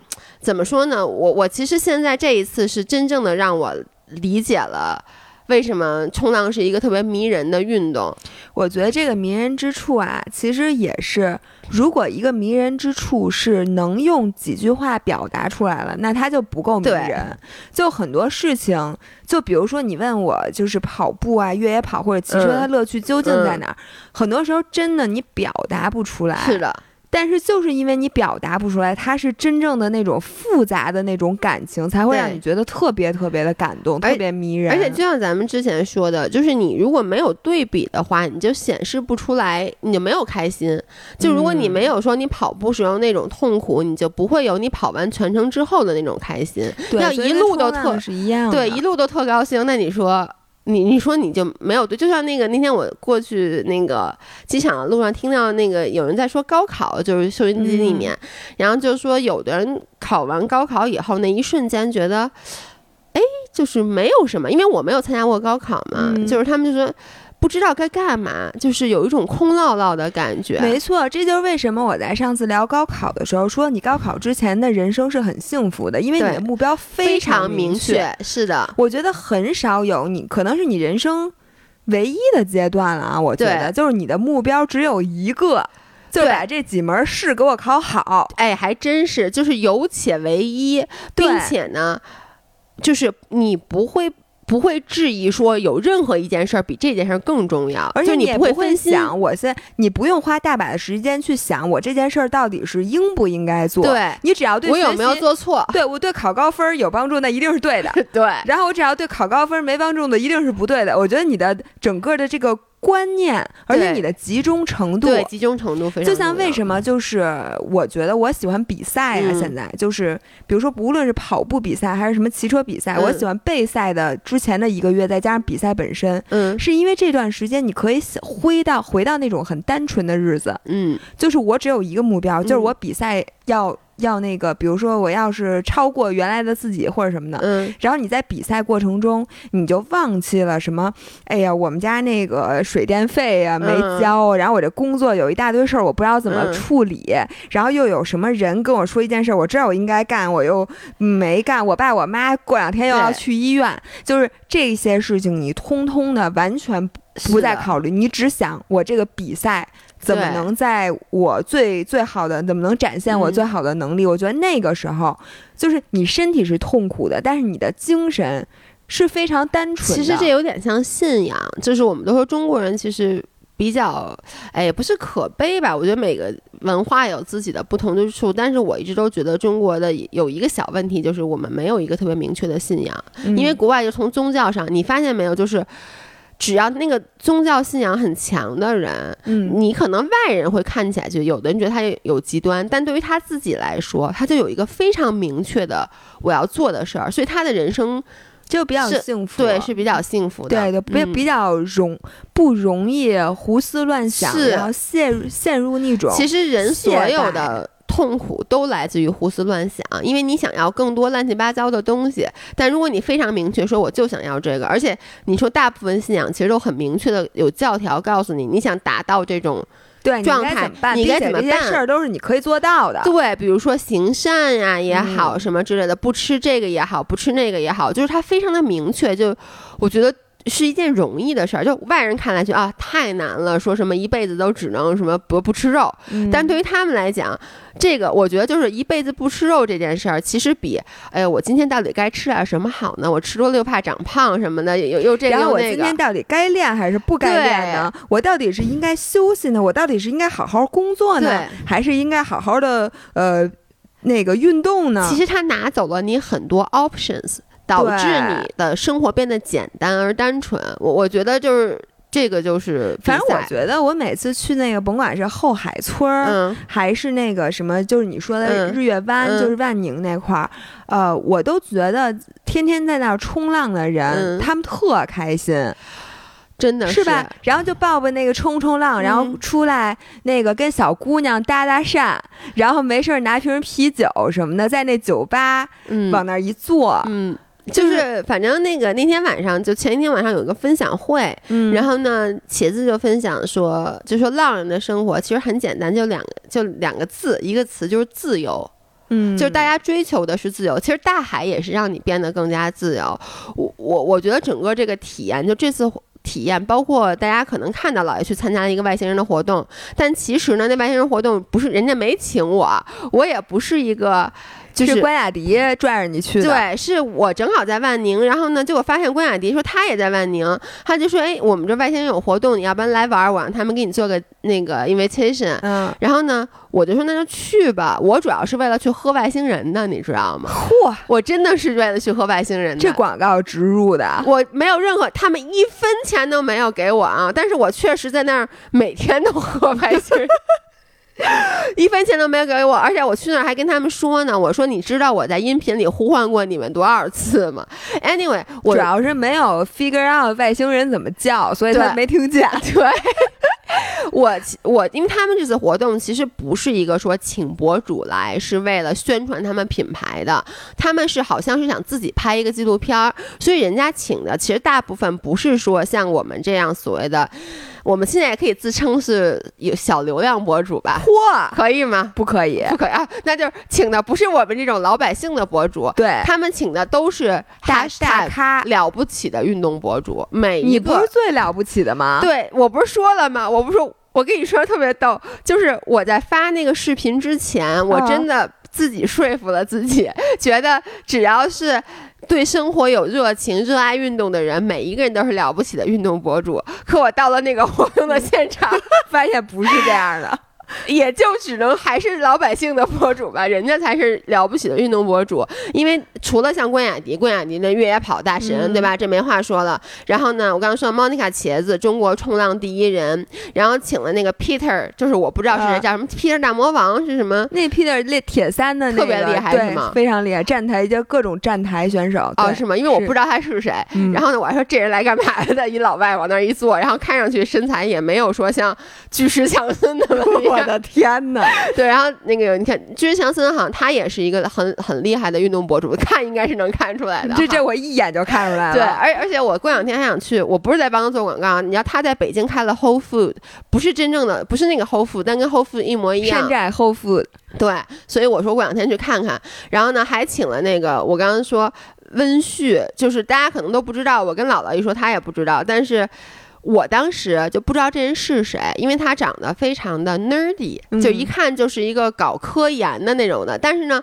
怎么说呢？我我其实现在这一次是真正的让我理解了。为什么冲浪是一个特别迷人的运动？我觉得这个迷人之处啊，其实也是，如果一个迷人之处是能用几句话表达出来了，那它就不够迷对人。就很多事情，就比如说你问我，就是跑步啊、越野跑或者骑车，嗯它乐趣究竟在哪儿？很多时候真的你表达不出来。是的，但是就是因为你表达不出来，它是真正的那种复杂的那种感情，才会让你觉得特别特别的感动，特别迷人。而且就像咱们之前说的，就是你如果没有对比的话，你就显示不出来，你就没有开心。就如果你嗯没有说你跑步时候那种痛苦，你就不会有你跑完全程之后的那种开心。要一路都特是一样的，对，一路都特高兴。那你说，你你说你就没有对？就像那个那天我过去那个机场的路上，听到那个有人在说高考，就是收音机里面，然后就说有的人考完高考以后，那一瞬间觉得，哎，就是没有什么，因为我没有参加过高考嘛，嗯就是他们就说。不知道该干嘛，就是有一种空落落的感觉。没错，这就是为什么我在上次聊高考的时候说，你高考之前的人生是很幸福的，因为你的目标非常明确。是的，我觉得很少有你，可能是你人生唯一的阶段了啊。我觉得就是你的目标只有一个，就把这几门试给我考好。哎，还真是，就是有且唯一，并且呢，就是你不会不会质疑说有任何一件事儿比这件事儿更重要，而且你不会。想，我现你不用花大把的时间去想我这件事儿到底是应不应该做。对你只要对我有没有做错？对我对考高分儿有帮助，那一定是对的。对然后我只要对考高分儿没帮助的，一定是不对的。我觉得你的整个的这个观念，而且你的集中程度，对，集中程度非常就像为什么就是我觉得我喜欢比赛啊、嗯。现在就是比如说不论是跑步比赛还是什么骑车比赛，嗯。我喜欢备赛的之前的一个月，再加上比赛本身，嗯。是因为这段时间你可以想回到回到那种很单纯的日子，嗯。就是我只有一个目标，就是嗯。我比赛要要那个，比如说我要是超过原来的自己或者什么的。嗯然后你在比赛过程中，你就忘记了什么？哎呀，我们家那个水电费呀、没嗯交，然后我这工作有一大堆事儿，我不知道怎么嗯处理，然后又有什么人跟我说一件事儿，我知道我应该干，我又没干，我爸我妈过两天又要去医院，就是这些事情你通通的完全不不再考虑，你只想我这个比赛怎么能在我最最好的，怎么能展现我嗯最好的能力？我觉得那个时候，就是你身体是痛苦的，但是你的精神是非常单纯的。其实这有点像信仰，就是我们都说中国人其实比较，哎，也不是可悲吧？我觉得每个文化有自己的不同之处，但是我一直都觉得中国的有一个小问题，就是我们没有一个特别明确的信仰，嗯因为国外就从宗教上，你发现没有，就是。只要那个宗教信仰很强的人，嗯。你可能外人会看起来就有的人觉得他有极端，但对于他自己来说，他就有一个非常明确的我要做的事儿，所以他的人生就比较幸福，对是比较幸福的。对对，比嗯。比较容不容易胡思乱想，是。然后陷入陷入那种其实人所有的痛苦都来自于胡思乱想，因为你想要更多乱七八糟的东西。但如果你非常明确说我就想要这个，而且你说大部分信仰其实都很明确的有教条告诉你，你想达到这种状态？你该怎么办这些事儿都是你可以做到的。对，比如说行善呀也好，嗯什么之类的，不吃这个也好，不吃那个也好，就是它非常的明确。就我觉得是一件容易的事儿，就外人看来就啊太难了，说什么一辈子都只能什么不不吃肉，嗯但对于他们来讲，这个我觉得就是一辈子不吃肉这件事儿，其实比哎我今天到底该吃点什么好呢？我吃多了又怕长胖什么的，又又这个然后又那个我今天。到底该练还是不该练呢？我到底是应该休息呢？我到底是应该好好工作呢，还是应该好好的呃那个运动呢？其实他拿走了你很多 options，导致你的生活变得简单而单纯。我我觉得就是这个就是反正我觉得我每次去那个，甭管是后海村儿。嗯还是那个什么，就是你说的嗯日月湾，嗯就是万宁那块儿，呃，我都觉得天天在那儿冲浪的人，嗯他们特开心，真的是吧？然后就抱抱那个冲冲浪，然后嗯出来那个跟小姑娘搭搭讪，然后没事儿拿瓶啤酒什么的，在那酒吧嗯往那儿一坐，嗯。就是，反正那个那天晚上，就前一天晚上有一个分享会，嗯然后呢，茄子就分享说，就说浪人的生活其实很简单，就两个就两个字，一个词就是自由，嗯，就是大家追求的是自由。其实大海也是让你变得更加自由。我我我觉得整个这个体验，就这次。体验包括大家可能看到老爷去参加了一个外星人的活动，但其实呢，那外星人活动不是人家没请我，我也不是一个就是关雅迪拽着你去的，对，是我正好在万宁，然后呢，结果发现关雅迪说他也在万宁，他就说，哎，我们这外星人有活动，你要不然来玩儿，我让他们给你做个那个 invitation。嗯，然后呢，我就说那就去吧，我主要是为了去喝外星人的，你知道吗？嚯，我真的是为了去喝外星人的。这广告植入的，我没有任何，他们一分钱都没有给我啊！但是我确实在那儿每天都喝外星人，一分钱都没有给我，而且我去那儿还跟他们说呢，我说你知道我在音频里呼唤过你们多少次吗？Anyway，我主要是没有 figure out 外星人怎么叫，所以他对没听见。对，我我因为他们这次活动其实不是一个说请博主来是为了宣传他们品牌的，他们是好像是想自己拍一个纪录片儿，所以人家请的其实大部分不是说像我们这样所谓的，我们现在也可以自称是有小流量博主吧？嚯，可以吗？不可以，不可以啊，那就是请的不是我们这种老百姓的博主，对，他们请的都是大大咖，了不起的运动博主，每一你不个是最了不起的吗？对我不是说了吗？我不是说，我跟你说特别逗，就是我在发那个视频之前，我啊真的自己说服了自己，觉得只要是对生活有热情、热爱运动的人，每一个人都是了不起的运动博主。可我到了那个活动的现场，发现不是这样的。也就只能还是老百姓的博主吧，人家才是了不起的运动博主。因为除了像关雅迪，关雅迪那越野跑大神，对吧？这没话说了。然后呢，我刚刚说莫妮卡茄子，中国冲浪第一人。然后请了那个 Peter，就是我不知道是谁，叫什么 Peter 大魔王是什么？那 Peter 练铁三的，特别厉害是吗？非常厉害，站台就各种站台选手。哦，是吗？因为我不知道他是谁。然后呢，我还说这人来干嘛的？一老外往那一坐，然后看上去身材也没有说像巨石强森那么厉害。我的天哪！对，然后那个你看，巨石强森好像他也是一个很很厉害的运动博主，看应该是能看出来的。这这我一眼就看出来了。对，而而且我过两天还想去，我不是在帮他做广告，你知道他在北京开了 Whole Food，不是真正的，不是那个 Whole Food，但跟 Whole Food 一模一样。山寨 Whole Food。对，所以我说过两天去看看。然后呢，还请了那个我刚刚说温旭，就是大家可能都不知道，我跟姥姥一说，他也不知道，但是。我当时就不知道这人是谁，因为他长得非常的 nerdy，就一看就是一个搞科研的那种的。但是呢，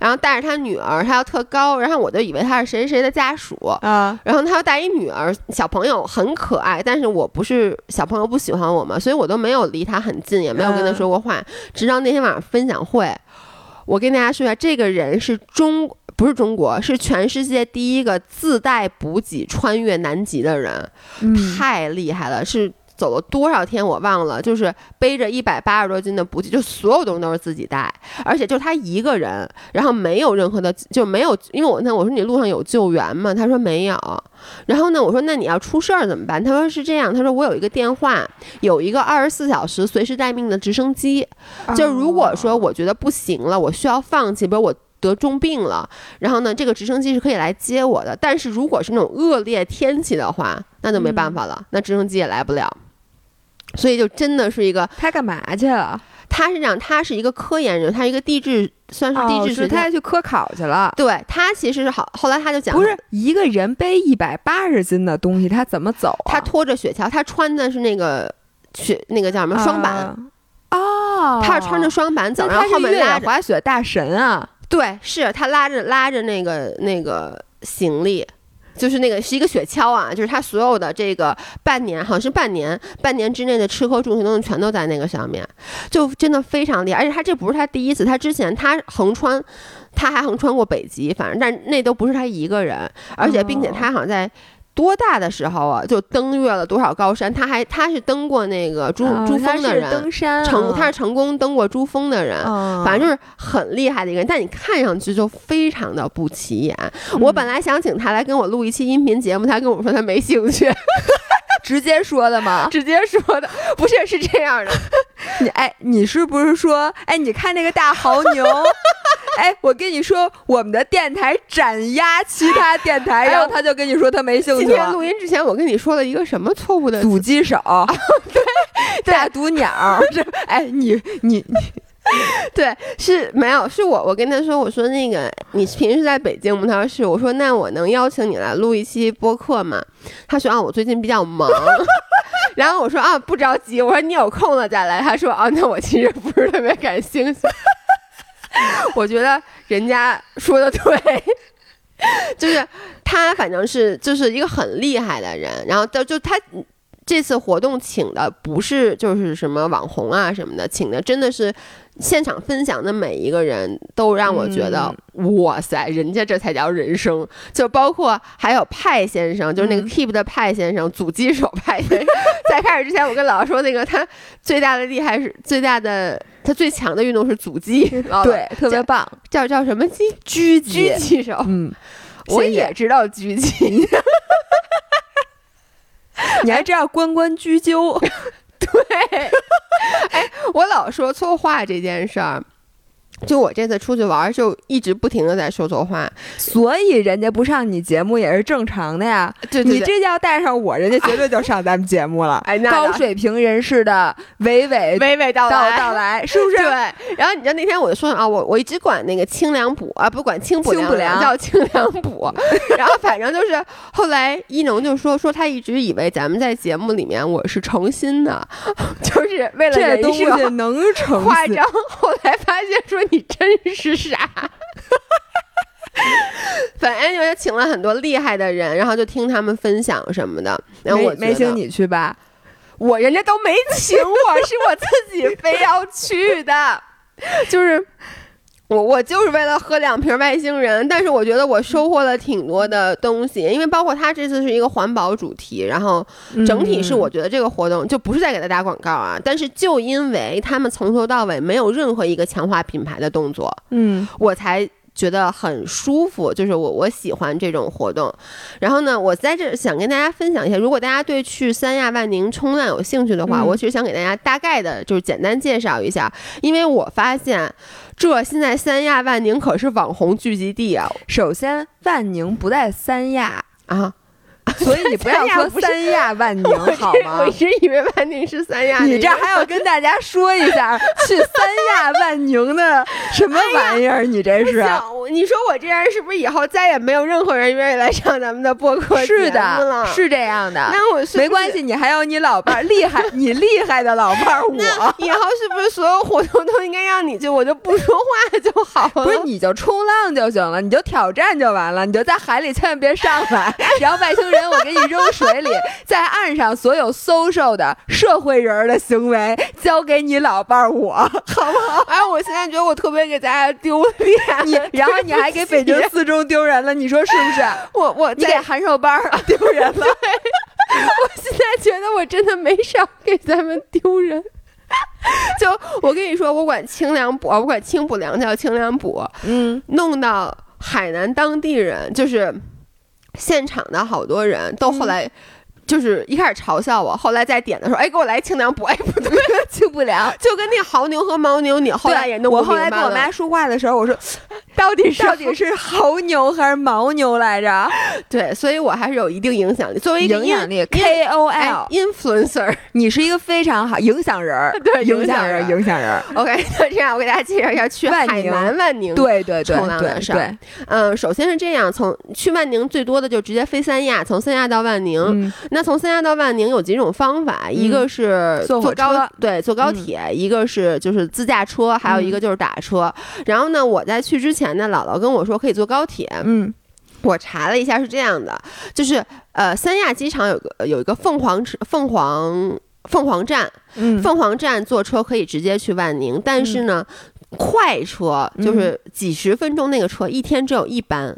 然后带着他女儿，他又特高，然后我就以为他是谁谁的家属啊。然后他又带一女儿，小朋友很可爱，但是我不是小朋友不喜欢我嘛，所以我都没有离他很近，也没有跟他说过话。直到那天晚上分享会，我跟大家说一下，这个人是中。不是中国，是全世界第一个自带补给穿越南极的人，太厉害了！是走了多少天我忘了，就是背着一百八十多斤的补给，就所有东西都是自己带，而且就他一个人，然后没有任何的，就没有，因为我那我说你路上有救援吗？他说没有。然后呢，我说那你要出事儿怎么办？他说是这样，他说我有一个电话，有一个二十四小时随时待命的直升机，就如果说我觉得不行了，我需要放弃，比如我。得重病了，然后呢，这个直升机是可以来接我的。但是如果是那种恶劣天气的话，那就没办法了，那直升机也来不了。所以就真的是一个他干嘛去了？他是这样，他是一个科研人，他是一个地质，算是地质学他去科考去了。对他其实是好，后来他就讲，不是一个人背一百八十斤的东西，他怎么走？他拖着雪橇，他穿的是那个雪，那个叫什么双板？哦，他是穿着双板走，然后后面拉滑雪大神啊。对，是他拉着拉着那个那个行李，就是那个是一个雪橇啊，就是他所有的这个半年，好像是半年，半年之内的吃喝住行东西全都在那个上面，就真的非常厉害。而且他这不是他第一次，他之前他横穿，他还横穿过北极，反正但那都不是他一个人，而且并且他好像在。多大的时候啊，就登越了多少高山？他还他是登过那个珠珠峰的人，登山成他是成功登过珠峰的人，反正就是很厉害的一个人。但你看上去就非常的不起眼。我本来想请他来跟我录一期音频节目，他跟我说他没兴趣。直接说的吗？直接说的，不是是这样的。你哎，你是不是说哎？你看那个大牦牛，哎，我跟你说，我们的电台斩压其他电台，然后他就跟你说他没兴趣。今天录音之前，我跟你说了一个什么错误的？阻击手，对，大毒鸟。这哎，你你你。对，是没有，是我，我跟他说，我说那个你平时在北京吗？他说是，我说那我能邀请你来录一期播客吗？他说啊，我最近比较忙，然后我说啊，不着急，我说你有空了再来。他说啊，那我其实不是特别感兴趣。我觉得人家说的对，就是他反正是就是一个很厉害的人，然后就就他。这次活动请的不是就是什么网红啊什么的，请的真的是现场分享的每一个人都让我觉得哇塞，人家这才叫人生。就包括还有派先生，就是那个 Keep 的派先生，阻击手派先生。在开始之前，我跟老师说，那个他最大的厉害是最大的，他最强的运动是阻击，对，特别棒，叫叫什么击？狙击狙击手。嗯，我也知道狙击。你还知道关关雎鸠？对，哎，我老说错话这件事儿。就我这次出去玩，就一直不停的在说错话，所以人家不上你节目也是正常的呀。你这要带上我，人家绝对就上咱们节目了。哎，高水平人士的娓娓娓娓道来道来，是不是？对。然后你知道那天我就说啊，我我一直管那个清凉补啊，不管清补凉叫清凉补。然后反正就是后来一农就说说他一直以为咱们在节目里面我是诚心的，就是为了这东西能成夸张。后来发现说。你真是傻，反正就请了很多厉害的人，然后就听他们分享什么的。然后我没请你去吧？我人家都没请我，是我自己非要去的，就是我我就是为了喝两瓶外星人，但是我觉得我收获了挺多的东西，因为包括他这次是一个环保主题，然后整体是我觉得这个活动就不是在给他打广告啊，但是就因为他们从头到尾没有任何一个强化品牌的动作，嗯，我才。觉得很舒服，就是我我喜欢这种活动。然后呢，我在这想跟大家分享一下，如果大家对去三亚万宁冲浪有兴趣的话，我其实想给大家大概的就是简单介绍一下，因为我发现这现在三亚万宁可是网红聚集地啊。首先，万宁不在三亚啊。所以你不要说三亚万宁好吗？我一直以为万宁是三亚。你这还要跟大家说一下 去三亚万宁的什么玩意儿？你这是？你说我这样是不是以后再也没有任何人愿意来上咱们的播客是的，是这样的。那我没关系，你还有你老伴儿 厉害，你厉害的老伴儿我。以后是不是所有活动都应该让你去？我就不说话就好了。不是，你就冲浪就行了，你就挑战就完了，你就在海里千万别上来，然后外星人。我给你扔水里，在岸上所有 social 的社会人的行为交给你老伴儿我，好不好？哎，我现在觉得我特别给咱家丢脸，你然后你还给北京四中丢人了，你说是不是？我我你给函授班丢人了，我现在觉得我真的没少给咱们丢人。就我跟你说，我管清凉补，我管清补凉叫清凉补，嗯，弄到海南当地人就是。现场的好多人都后来。就是一开始嘲笑我，后来在点的时候，哎，给我来清凉补，哎，不对，清不凉，就跟那牦牛和牦牛，你后来也弄我后来跟我妈说话的时候，我说，到底是到底是牦牛还是牦牛来着？对，所以我还是有一定影响力。作为一个影响力 K O L influencer，你是一个非常好影响人，对，影响人，影响人。OK，那这样我给大家介绍一下去海南万宁，对对对，冲浪的事儿。嗯，首先是这样，从去万宁最多的就直接飞三亚，从三亚到万宁。那从三亚到万。宁有几种方法，一个是坐高对坐高铁，一个是就是自驾车，还有一个就是打车。然后呢，我在去之前呢，姥姥跟我说可以坐高铁。嗯，我查了一下是这样的，就是呃，三亚机场有个有一个凤凰凤凰凤凰站，凤凰站坐车可以直接去万宁，但是呢，快车就是几十分钟那个车，一天只有一班。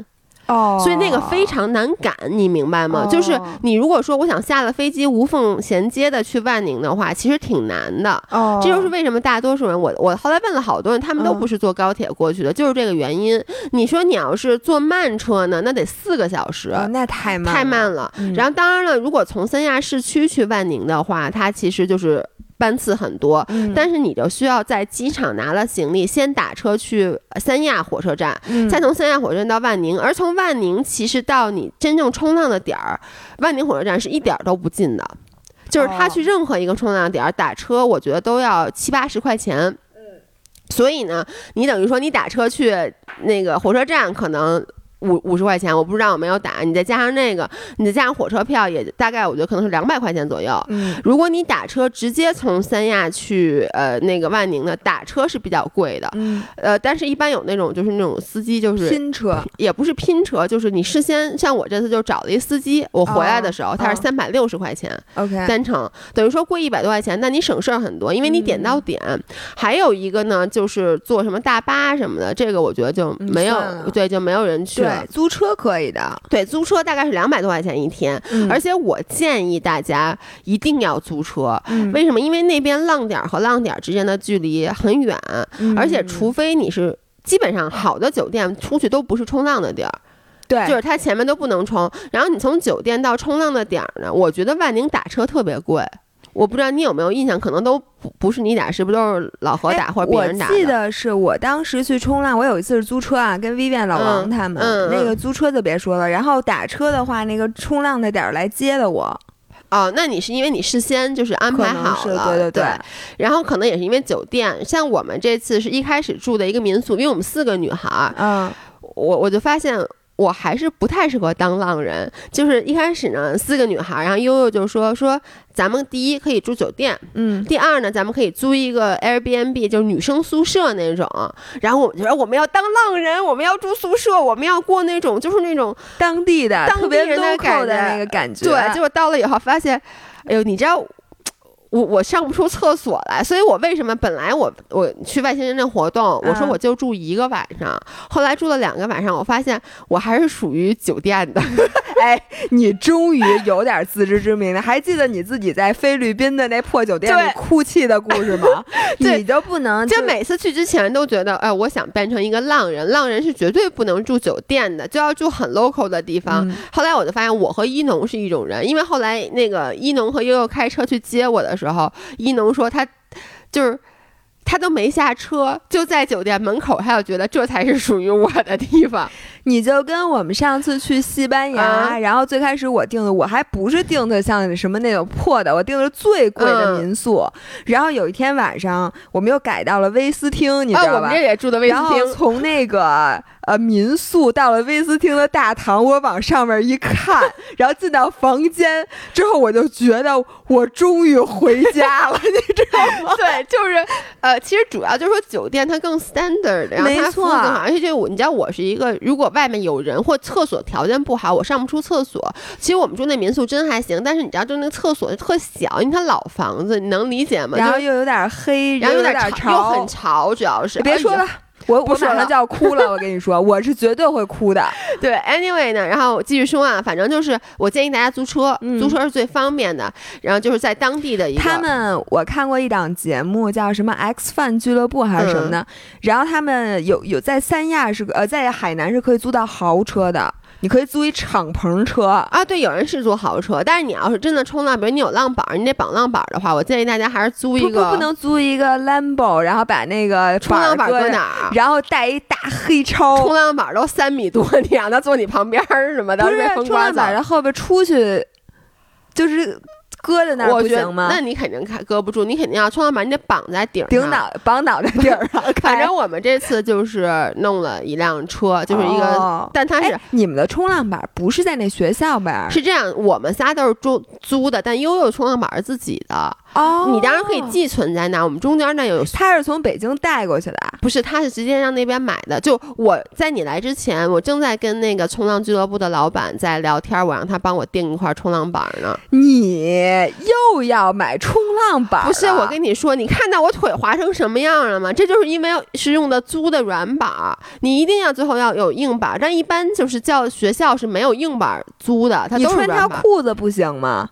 哦，所以那个非常难赶，你明白吗？就是你如果说我想下了飞机无缝衔接的去万宁的话，其实挺难的。哦，这就是为什么大多数人，我我后来问了好多人，他们都不是坐高铁过去的，就是这个原因。你说你要是坐慢车呢，那得四个小时，那太慢太慢了。然后当然了，如果从三亚市区去万宁的话，它其实就是。班次很多，但是你就需要在机场拿了行李，先打车去三亚火车站，再从三亚火车站到万宁。而从万宁其实到你真正冲浪的点儿，万宁火车站是一点儿都不近的，就是他去任何一个冲浪点儿打车，我觉得都要七八十块钱。所以呢，你等于说你打车去那个火车站可能。五五十块钱，我不知道有没有打，你再加上那个，你再加上火车票，也大概我觉得可能是两百块钱左右。嗯，如果你打车直接从三亚去呃那个万宁的，打车是比较贵的。嗯，呃，但是一般有那种就是那种司机就是拼车，也不是拼车，就是你事先像我这次就找了一司机，我回来的时候他是三百六十块钱，OK，单程等于说贵一百多块钱，那你省事儿很多，因为你点到点。还有一个呢，就是坐什么大巴什么的，这个我觉得就没有，对，就没有人去。对，租车可以的。对，租车大概是两百多块钱一天，而且我建议大家一定要租车。为什么？因为那边浪点和浪点之间的距离很远，而且除非你是基本上好的酒店，出去都不是冲浪的地儿。对，就是它前面都不能冲。然后你从酒店到冲浪的点儿呢，我觉得万宁打车特别贵。我不知道你有没有印象，可能都不不是你打，是不是都是老何打或者别人打？我记得是我当时去冲浪，我有一次是租车啊，跟 Vivian 老王他们，那个租车就别说了。然后打车的话，那个冲浪的点儿来接的我。哦，那你是因为你事先就是安排好了，对对对。然后可能也是因为酒店，像我们这次是一开始住的一个民宿，因为我们四个女孩儿，嗯，我我就发现。我还是不太适合当浪人。就是一开始呢，四个女孩，然后悠悠就说说，咱们第一可以住酒店，嗯，第二呢，咱们可以租一个 Airbnb，就是女生宿舍那种。然后我们就说我们要当浪人，我们要住宿舍，我们要过那种就是那种当地的当地特别人的 local 感觉的那个感觉，对。结果到了以后发现，哎呦，你知道。我我上不出厕所来，所以我为什么本来我我去外星人那活动，我说嗯我就住一个晚上，后来住了两个晚上，我发现我还是属于酒店的。哎，你终于有点自知之明了。还记得你自己在菲律宾的那破酒店里哭泣的故事吗？对你就不能就每次去之前都觉得，哎，我想变成一个浪人，浪人是绝对不能住酒店的，就要住很 local 的地方。嗯后来我就发现，我和一农是一种人，因为后来那个一农和悠悠开车去接我的时候，一农说他就是。他都没下车，就在酒店门口，他就觉得这才是属于我的地方。你就跟我们上次去西班牙，啊然后最开始我订的，我还不是订的像什么那种破的，我订的是最贵的嗯民宿。然后有一天晚上，我们又改到了威斯汀，你知啊，道吧？我们这也住的威斯然后，从那个呃民宿到了威斯汀的大堂，我往上面一看，然后进到房间之后，我就觉得我终于回家了，你知道吗？对，就是呃，其实主要就是说酒店它更 standard，然后没它服务错更好，而且就我你知道我是一个，如果外面有人或厕所条件不好，我上不出厕所。其实我们住那民宿真还行，但是你知道，就那个厕所特小，因为它老房子，你能理解吗？然后又有点黑，然后有潮，点潮，又很潮，主要是别说了。我我马上就要哭了，我跟你说，我是绝对会哭的。对，anyway 呢，然后继续说啊，反正就是我建议大家租车，嗯租车是最方便的。然后就是在当地的一个，他们我看过一档节目，叫什么 X 饭俱乐部还是什么的，然后他们有有在三亚是呃在海南是可以租到豪车的，你可以租一敞篷车。啊，对，有人是租豪车，但是你要是真的冲浪，比如你有浪板儿，你得绑浪板儿的话，我建议大家还是租一个不能租一个 Lambo，然后把那个冲浪板儿搁哪儿？然后带一大黑超，冲浪板儿都三米多，你让他坐你旁边儿什么的，不是被风刮走冲浪板。的后边出去，就是搁在那儿不行吗那？你肯定看搁不住，你肯定要冲浪板，你得绑在顶上。顶脑绑脑袋顶儿上，反正我们这次就是弄了一辆车，就是一个，哦但它是、哎，你们的冲浪板不是在那学校边？是这样，我们仨都是租租的，但悠悠冲浪板是自己的，哦，你当然可以寄存在那儿。我们中间那有他是从北京带过去的啊。不是，他是直接让那边买的。就我在你来之前，我正在跟那个冲浪俱乐部的老板在聊天，我让他帮我订一块冲浪板呢。你又要买冲浪板？不是，我跟你说，你看到我腿划成什么样了吗？这就是因为是用的租的软板儿，你一定要最后要有硬板儿。但一般就是叫学校是没有硬板儿租的，他穿条都是软板儿。裤子不行吗？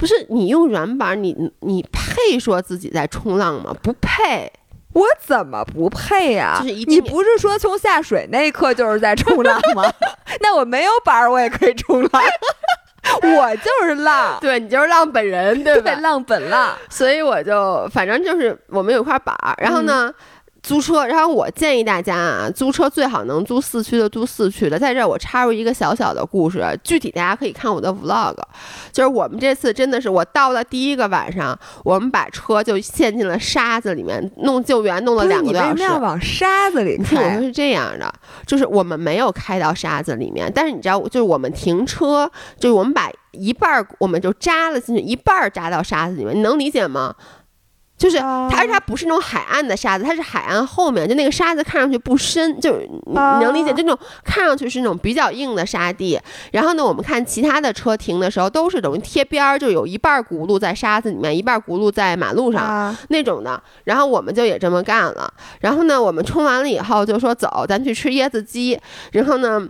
不是你用软板，你你配说自己在冲浪吗？不配。我怎么不配呀、就是一你不是说从下水那一刻就是在冲浪吗？那我没有板儿，我也可以冲浪。我就是浪，对你就是浪本人，对吧？浪本浪。所以我就反正就是我们有一块板儿，然后呢。租车，然后我建议大家啊，租车最好能租四驱的，租四驱的。在这儿我插入一个小小的故事，具体大家可以看我的 vlog。就是我们这次真的是，我到了第一个晚上，我们把车就陷进了沙子里面，弄救援弄了两个多小时。么要往沙子里你听我说开？是这样的，就是我们没有开到沙子里面，但是你知道，就是我们停车，就是我们把一半儿我们就扎了进去，一半儿扎到沙子里面，你能理解吗？就是哦它，而且它不是那种海岸的沙子，它是海岸后面，就那个沙子看上去不深，就是你你能理解，哦就那种看上去是那种比较硬的沙地。然后呢，我们看其他的车停的时候，都是等于贴边儿，就有一半轱辘在沙子里面，一半轱辘在马路上。啊，那种的，然后我们就也这么干了。然后呢，我们冲完了以后就说走，咱去吃椰子鸡。然后呢，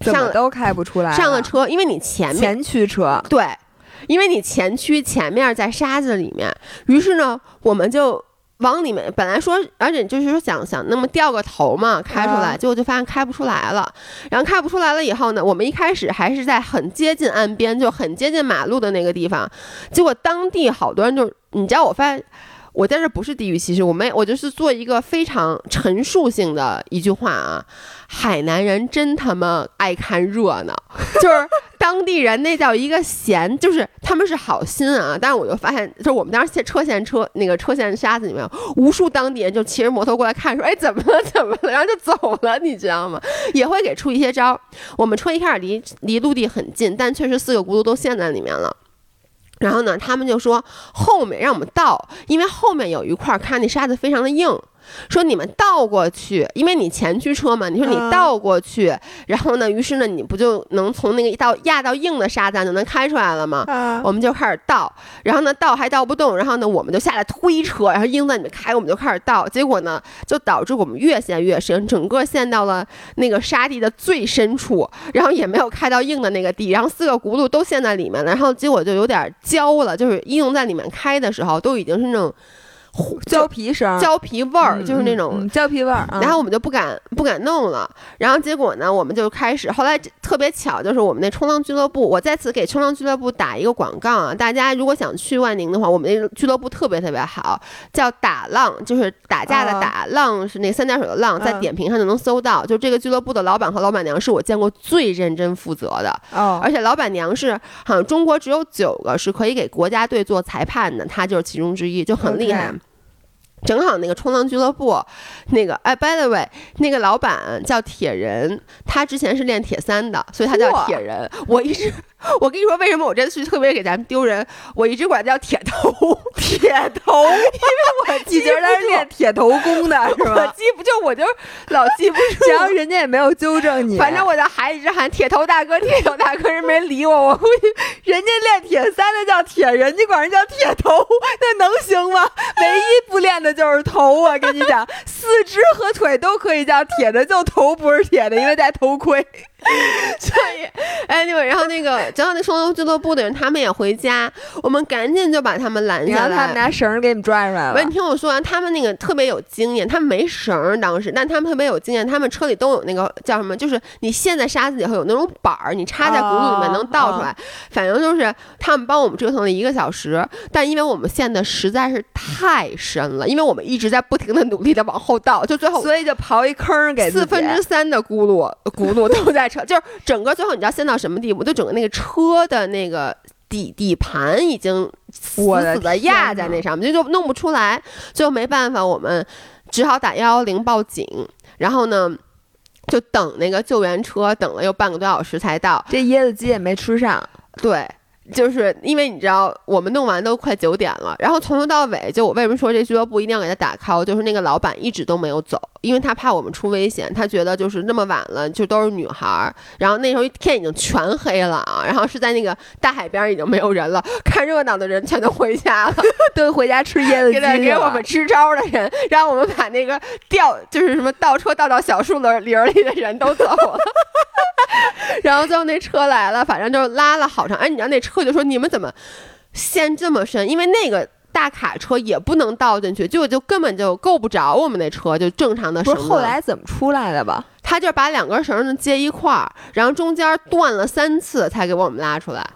怎上都开不出来。上了，车，因为你前面前驱车。对，因为你前驱前面在沙子里面，于是呢，我们就。往里面本来说，而且就是说想想那么掉个头嘛，开出来，啊结果就发现开不出来了。然后开不出来了以后呢，我们一开始还是在很接近岸边，就很接近马路的那个地方，结果当地好多人就，你知道，我发现我在这不是地域歧视，我没我就是做一个非常陈述性的一句话啊，海南人真他妈爱看热闹，就是当地人那叫一个闲，就是他们是好心啊，但是我就发现，就是我们当时车线车那个车线沙子里面，无数当地人就骑着摩托过来看，说哎怎么了怎么了，然后就走了，你知道吗？也会给出一些招。我们车一开始离离陆地很近，但确实四个轱辘都陷在里面了。然后呢，他们就说后面让我们倒，因为后面有一块看那沙子非常的硬。说你们倒过去，因为你前驱车嘛。你说你倒过去，然后呢，于是呢，你不就能从那个一到压到硬的沙子就能开出来了吗？我们就开始倒，然后呢，倒还倒不动，然后呢，我们就下来推车，然后硬在里面开，我们就开始倒。结果呢，就导致我们越陷越深，整个陷到了那个沙地的最深处，然后也没有开到硬的那个地，然后四个轱辘都陷在里面了，然后结果就有点焦了，就是应用在里面开的时候，都已经是那种。胶皮声，胶皮味儿，就是那种胶皮味儿。然后我们就不敢不敢弄了。然后结果呢，我们就开始。后来特别巧，就是我们那冲浪俱乐部，我在此给冲浪俱乐部打一个广告啊！大家如果想去万宁的话，我们那俱乐部特别特别好，叫打浪，就是打架的打，浪是那三点水的浪，在点评上就能搜到。就这个俱乐部的老板和老板娘是我见过最认真负责的哦，而且老板娘是好像中国只有九个是可以给国家队做裁判的，她就是其中之一，就很厉害。正好那个冲浪俱乐部，那个哎，by the way，那个老板叫铁人，他之前是练铁三的，所以他叫铁人。我一直。我跟你说，为什么我这次去特别给咱们丢人？我一直管他叫铁头，铁头，因为我记得他是练铁头功的，是吧？我记不就我就老记不住，然后人家也没有纠正你。反正我在海里一直喊铁头大哥，铁头大哥，人没理我。我估计人家练铁三的叫铁人，你管人叫铁头，那能行吗？唯一不练的就是头。我跟你讲，四肢和腿都可以叫铁的，就头不是铁的，因为戴头盔。所以，哎，那个，然后那个，正好那双龙俱乐部的人，他们也回家，我们赶紧就把他们拦下来，他们拿绳给你们拽出来了。你听我说完，他们那个特别有经验，他们没绳当时，但他们特别有经验，他们车里都有那个叫什么，就是你陷在沙子里头有那种板儿，你插在轱辘里面能倒出来。反正就是他们帮我们折腾了一个小时，但因为我们陷的实在是太深了，因为我们一直在不停的努力的往后倒，就最后所以就刨一坑给四分之三的轱辘轱辘都在。就是整个最后你知道陷到什么地步？就整个那个车的那个底底盘已经死死的压在那上面，就就弄不出来。最后没办法，我们只好打幺幺零报警。然后呢，就等那个救援车，等了有半个多小时才到。这椰子鸡也没吃上。对。就是因为你知道，我们弄完都快九点了，然后从头到尾，就我为什么说这俱乐部一定要给他打 call，就是那个老板一直都没有走，因为他怕我们出危险，他觉得就是那么晚了，就都是女孩儿，然后那时候天已经全黑了啊，然后是在那个大海边已经没有人了，看热闹的人全都回家了，都回家吃椰子鸡给给我们支招的人，让我们把那个吊就是什么倒车倒到小树林林里的人都走了，然后最后那车来了，反正就拉了好长，哎，你知道那车。就说你们怎么陷这么深？因为那个大卡车也不能倒进去，就就根本就够不着我们那车，就正常的绳。不是后来怎么出来的吧？他就把两根绳子接一块儿，然后中间断了三次才给我们拉出来。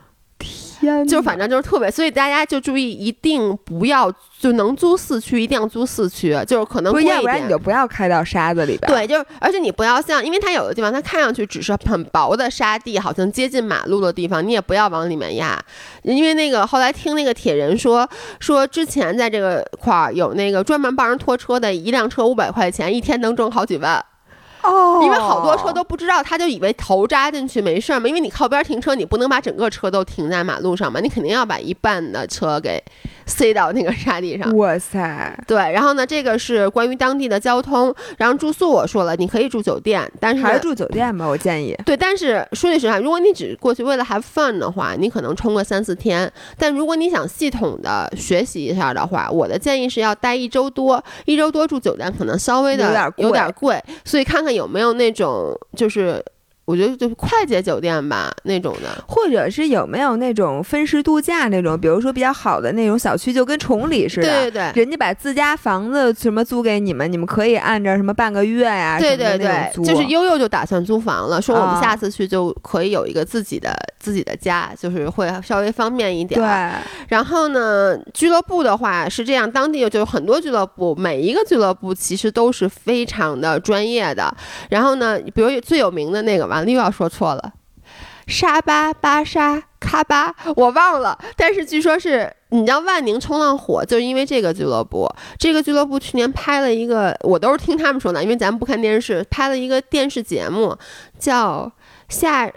就反正就是特别，所以大家就注意，一定不要就能租四驱，一定要租四驱，就是可能贵一点。要不然你就不要开到沙子里边。对，就是而且你不要像，因为它有的地方它看上去只是很薄的沙地，好像接近马路的地方，你也不要往里面压。因为那个后来听那个铁人说，说之前在这个块儿有那个专门帮人拖车的，一辆车五百块钱，一天能挣好几万。哦，因为好多车都不知道，他就以为头扎进去没事嘛。因为你靠边停车，你不能把整个车都停在马路上嘛，你肯定要把一半的车给塞到那个沙地上。哇塞！对，然后呢，这个是关于当地的交通，然后住宿我说了，你可以住酒店，但是还是住酒店吧，我建议。对，但是说句实话，如果你只过去为了 have fun 的话，你可能冲个三四天。但如果你想系统的学习一下的话，我的建议是要待一周多，一周多住酒店可能稍微的有点贵，所以看看。有没有那种就是我觉得就快捷酒店吧那种的。或者是有没有那种分时度假那种，比如说比较好的那种小区，就跟崇礼似的，对对对。人家把自家房子什么租给你们，你们可以按照什么半个月呀、对对对，就是悠悠就打算租房了，说我们啊下次去就可以有一个自己的、自己的家，就是会稍微方便一点。对，然后呢，俱乐部的话是这样，当地就有很多俱乐部，每一个俱乐部其实都是非常的专业的。然后呢，比如最有名的那个，完了又要说错了，沙巴巴沙卡巴，我忘了。但是据说是，你知道万宁冲浪火，就是因为这个俱乐部。这个俱乐部去年拍了一个，我都是听他们说的，因为咱们不看电视，拍了一个电视节目，叫夏。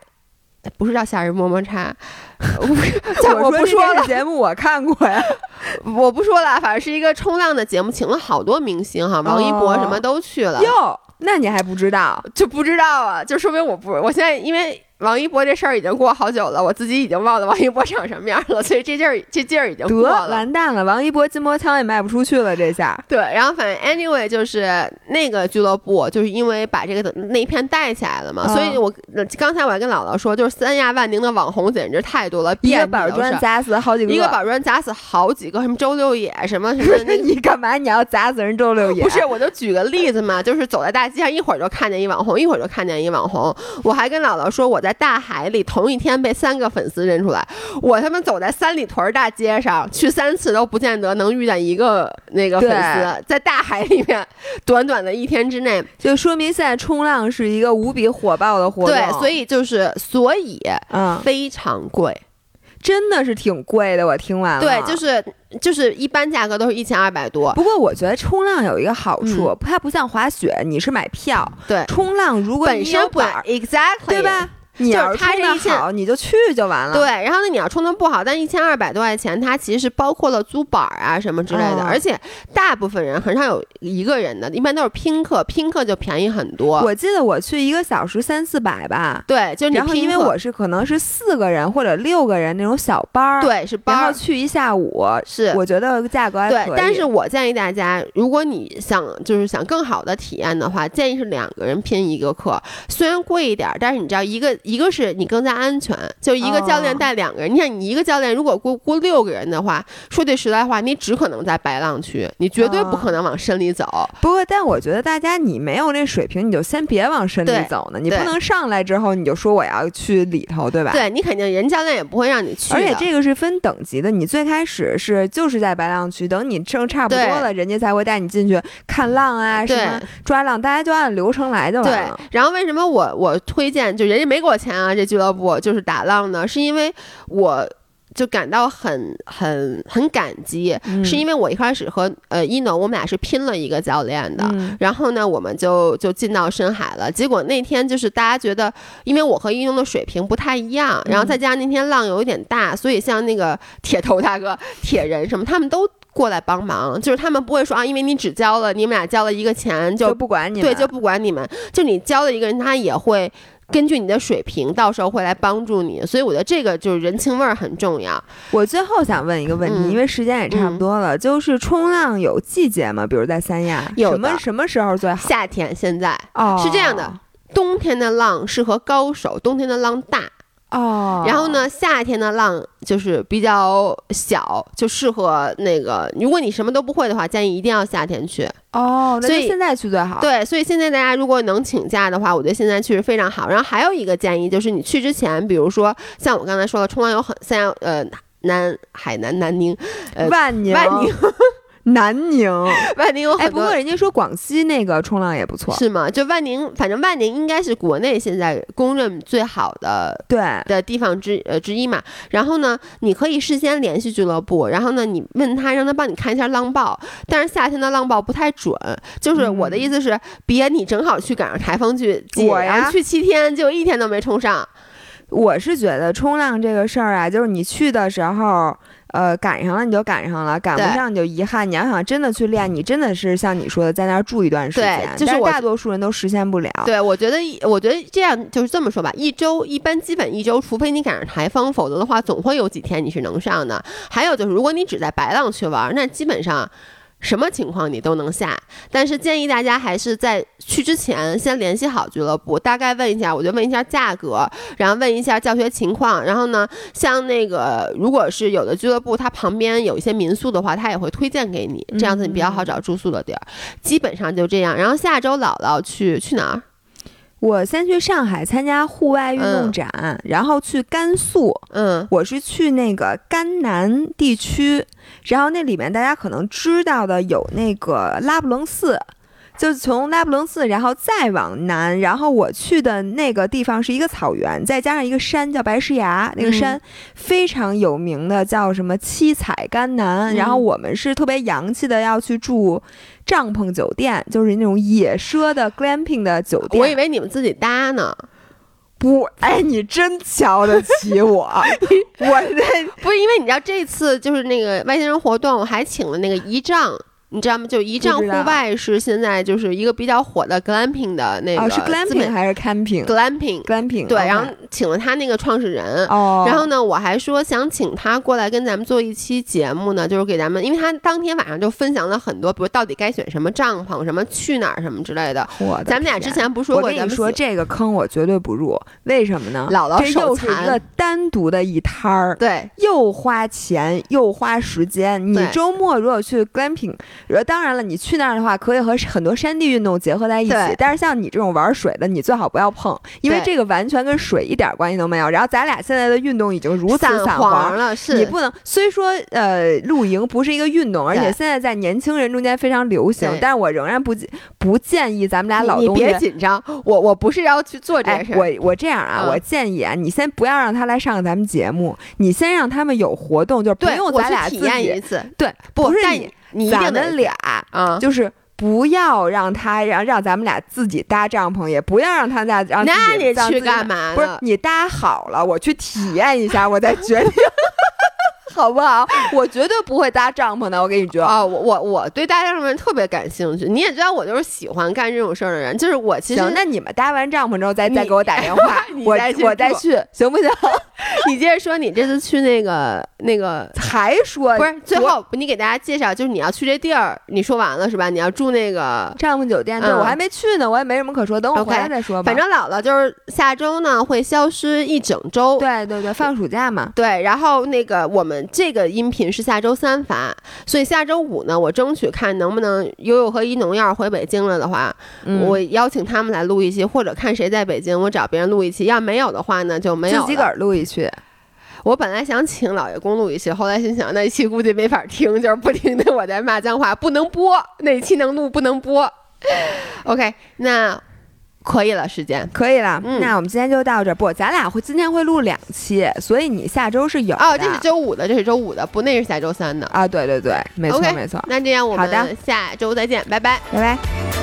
不是叫夏日么么叉，我 我不说了节目我看过呀。我不说了，反正是一个冲浪的节目，请了好多明星哈，王一博什么都去了，哟，那你还不知道？就不知道啊，就说明我不，我现在因为王一博这事儿已经过好久了，我自己已经忘了王一博长什么样了，所以这劲儿这劲儿已经得过了。完蛋了，王一博筋膜枪也卖不出去了，这下。对，然后反正 anyway 就是那个俱乐部，就是因为把这个那一片带起来了嘛，嗯所以我呃刚才我还跟姥姥说，就是三亚万宁的网红简直太多了，一个板砖砸死好几个。一个板砖砸死好几个，什么周六野，什么什么那你干嘛？你要砸死人周六野？不是，我就举个例子嘛，就是走在大街上，一会儿就看见一网红，一会儿就看见一网红。我还跟姥姥说，我在大海里同一天被三个粉丝认出来，我他妈走在三里屯大街上去三次都不见得能遇见一个那个粉丝，在大海里面，短短的一天之内，就说明现在冲浪是一个无比火爆的活动。对，所以就是所以嗯，非常贵，真的是挺贵的。我听完了，对，就是就是一般价格都是一千二百多，不过我觉得冲浪有一个好处，嗯它不像滑雪，你是买票。对，冲浪如果本你有身本儿，exactly 对？吧？你就是要是冲的好，你就去就完了。对，然后呢，你要冲的不好，但一千二百多块钱，它其实是包括了租板儿啊什么之类的，嗯而且大部分人很少有一个人的，一般都是拼客，拼客就便宜很多。我记得我去一个小时三四百吧，对，就是你然后因为我是可能是四个人或者六个人那种小班儿，，对是班儿然后去一下午，是。我觉得价格还可以。，对但是我建议大家，如果你想就是想更好的体验的话，建议是两个人拼一个课，虽然贵一点儿，但是你知道一个一个是你更加安全，就一个教练哦带两个人。你想你一个教练如果雇雇六个人的话，说句实在话，你只可能在白浪区，你绝对不哦可能往深里走。不过，但我觉得大家你没有那水平，你就先别往深里走呢。你不能上来之后你就说我要去里头，对吧？。对你肯定人教练也不会让你去，而且这个是分等级的，你最开始是就是在白浪区，等你挣差不多了，人家才会带你进去看浪啊，什么抓浪，大家就按流程来就完对了。，然后为什么我我推荐就人家没给我钱啊？这俱乐部就是打浪呢，是因为我就感到很很很感激，嗯是因为我一开始和呃一农我们俩是拼了一个教练的。嗯然后呢，我们就就进到深海了。结果那天就是大家觉得，因为我和一农的水平不太一样，然后再加上那天浪有一点大，所以像那个铁头大哥、铁人什么，他们都过来帮忙。就是他们不会说啊，因为你只交了你们俩交了一个钱就就不管你们，对，就不管你们，就你交了一个人，他也会根据你的水平，到时候会来帮助你。所以我觉得这个就是人情味儿很重要。我最后想问一个问题，嗯因为时间也差不多了，就是冲浪有季节吗？比如在三亚，有什么什么时候最好？夏天现在哦，是这样的冬天的浪适合高手，冬天的浪大。哦。然后？呢，夏天的浪就是比较小，就适合那个。如果你什么都不会的话，建议一定要夏天去。哦，那所以就现在去最好。，对，所以现在大家如果能请假的话，我觉得现在去是非常好。然后还有一个建议就是，你去之前，比如说像我刚才说的，冲浪有很像呃南海南南宁，呃万宁、万宁 南宁。万宁有哎，很多。不过人家说广西那个冲浪也不错。是吗？就万宁，反正万宁应该是国内现在公认最好的对，的地方之呃之一嘛。然后呢，你可以事先联系俱乐部，然后呢，你问他让他帮你看一下浪报。但是夏天的浪报不太准，就是我的意思是，别你正好去赶上台风去季，我呀然后去七天，结果一天都没冲上。我是觉得冲浪这个事儿啊，就是你去的时候，呃，赶上了你就赶上了，赶不上你就遗憾。你要想真的去练，你真的是像你说的，在那儿住一段时间，对就是大多数人都实现不了。对，我觉得一，我觉得这样就是这么说吧，一周一般基本一周，除非你赶上台风，否则的话总会有几天你是能上的。还有就是，如果你只在白浪去玩，那基本上。什么情况你都能下，但是建议大家还是在去之前先联系好俱乐部，大概问一下，我就问一下价格，然后问一下教学情况，然后呢，像那个如果是有的俱乐部它旁边有一些民宿的话，他也会推荐给你，这样子你比较好找住宿的地儿。基本上就这样，然后下周姥姥去去哪儿？我先去上海参加户外运动展，然后去甘肃。嗯，我是去那个甘南地区，然后那里面大家可能知道的有那个拉卜楞寺。就从拉卜楞寺，然后再往南，然后我去的那个地方是一个草原，再加上一个山叫白石崖，那个山非常有名的，叫什么七彩甘南。然后我们是特别洋气的，要去住帐篷酒店，就是那种野奢的 glamping 的酒店。我以为你们自己搭呢。不，哎，你真瞧得起我。我这不是因为你知道这次就是那个外星人活动，我还请了那个仪仗。你知道吗？就一丈户外是现在就是一个比较火的 glamping 的那个，是 glamping 还是 camping？glamping，glamping。对，然后请了他那个创始人。哦。然后呢，我还说想请他过来跟咱们做一期节目呢，就是给咱们，因为他当天晚上就分享了很多，比如到底该选什么帐篷，什么去哪儿什么之类的。我咱们俩之前不是说过，我跟你说这个坑我绝对不入，为什么呢？姥姥手残。这又是一个单独的一摊儿，对，又花钱又花时间。你周末如果去 glamping。当然了，你去那儿的话，可以和很多山地运动结合在一起。但是像你这种玩水的，你最好不要碰，因为这个完全跟水一点关系都没有。然后咱俩现在的运动已经如此散黄了，是你不能。虽说呃，露营不是一个运动，而且现在在年轻人中间非常流行，但是我仍然不不建议咱们俩老东西。别紧张，我我不是要去做这事。我我这样啊，我建议啊，你先不要让他来上咱们节目，你先让他们有活动，就是不用咱俩体验一次。对，不是你。你咱们俩啊，就是不要让他让让咱们俩自己搭帐篷，也不要让他再让。那你去干嘛？不是你搭好了，我去体验一下，我再决定。好不好？我绝对不会搭帐篷的，我跟你说啊，我我我对搭帐篷特别感兴趣。你也知道，我就是喜欢干这种事儿的人。就是我其实，那你们搭完帐篷之后再再给我打 电话，我我再去，行不行？你接着说，你这次去那个那个 还说不是？最后你给大家介绍，就是你要去这地儿，你说完了是吧？你要住那个帐篷酒店，对我还没去呢，我也没什么可说，等我回来再说吧。反正姥姥就是下周呢会消失一整周，对对对，放暑假嘛。对，然后那个我们这个音频是下周三发，所以下周五呢，我争取看能不能悠悠和一农要是回北京了的话，我邀请他们来录一期，或者看谁在北京，我找别人录一期。要没有的话呢，就没有自己个儿录一期。我本来想请老爷公录一期，后来心想那一期估计没法听，就是不停的我在骂脏话，不能播。那期能录不能播。OK，那可以了，时间可以了。那我们今天就到这。不，咱俩会今天会录两期，所以你下周是有哦。这是周五的，这是周五的，不，那是下周三的啊。对对对，没错没错。那这样我们下周再见，拜拜，拜拜。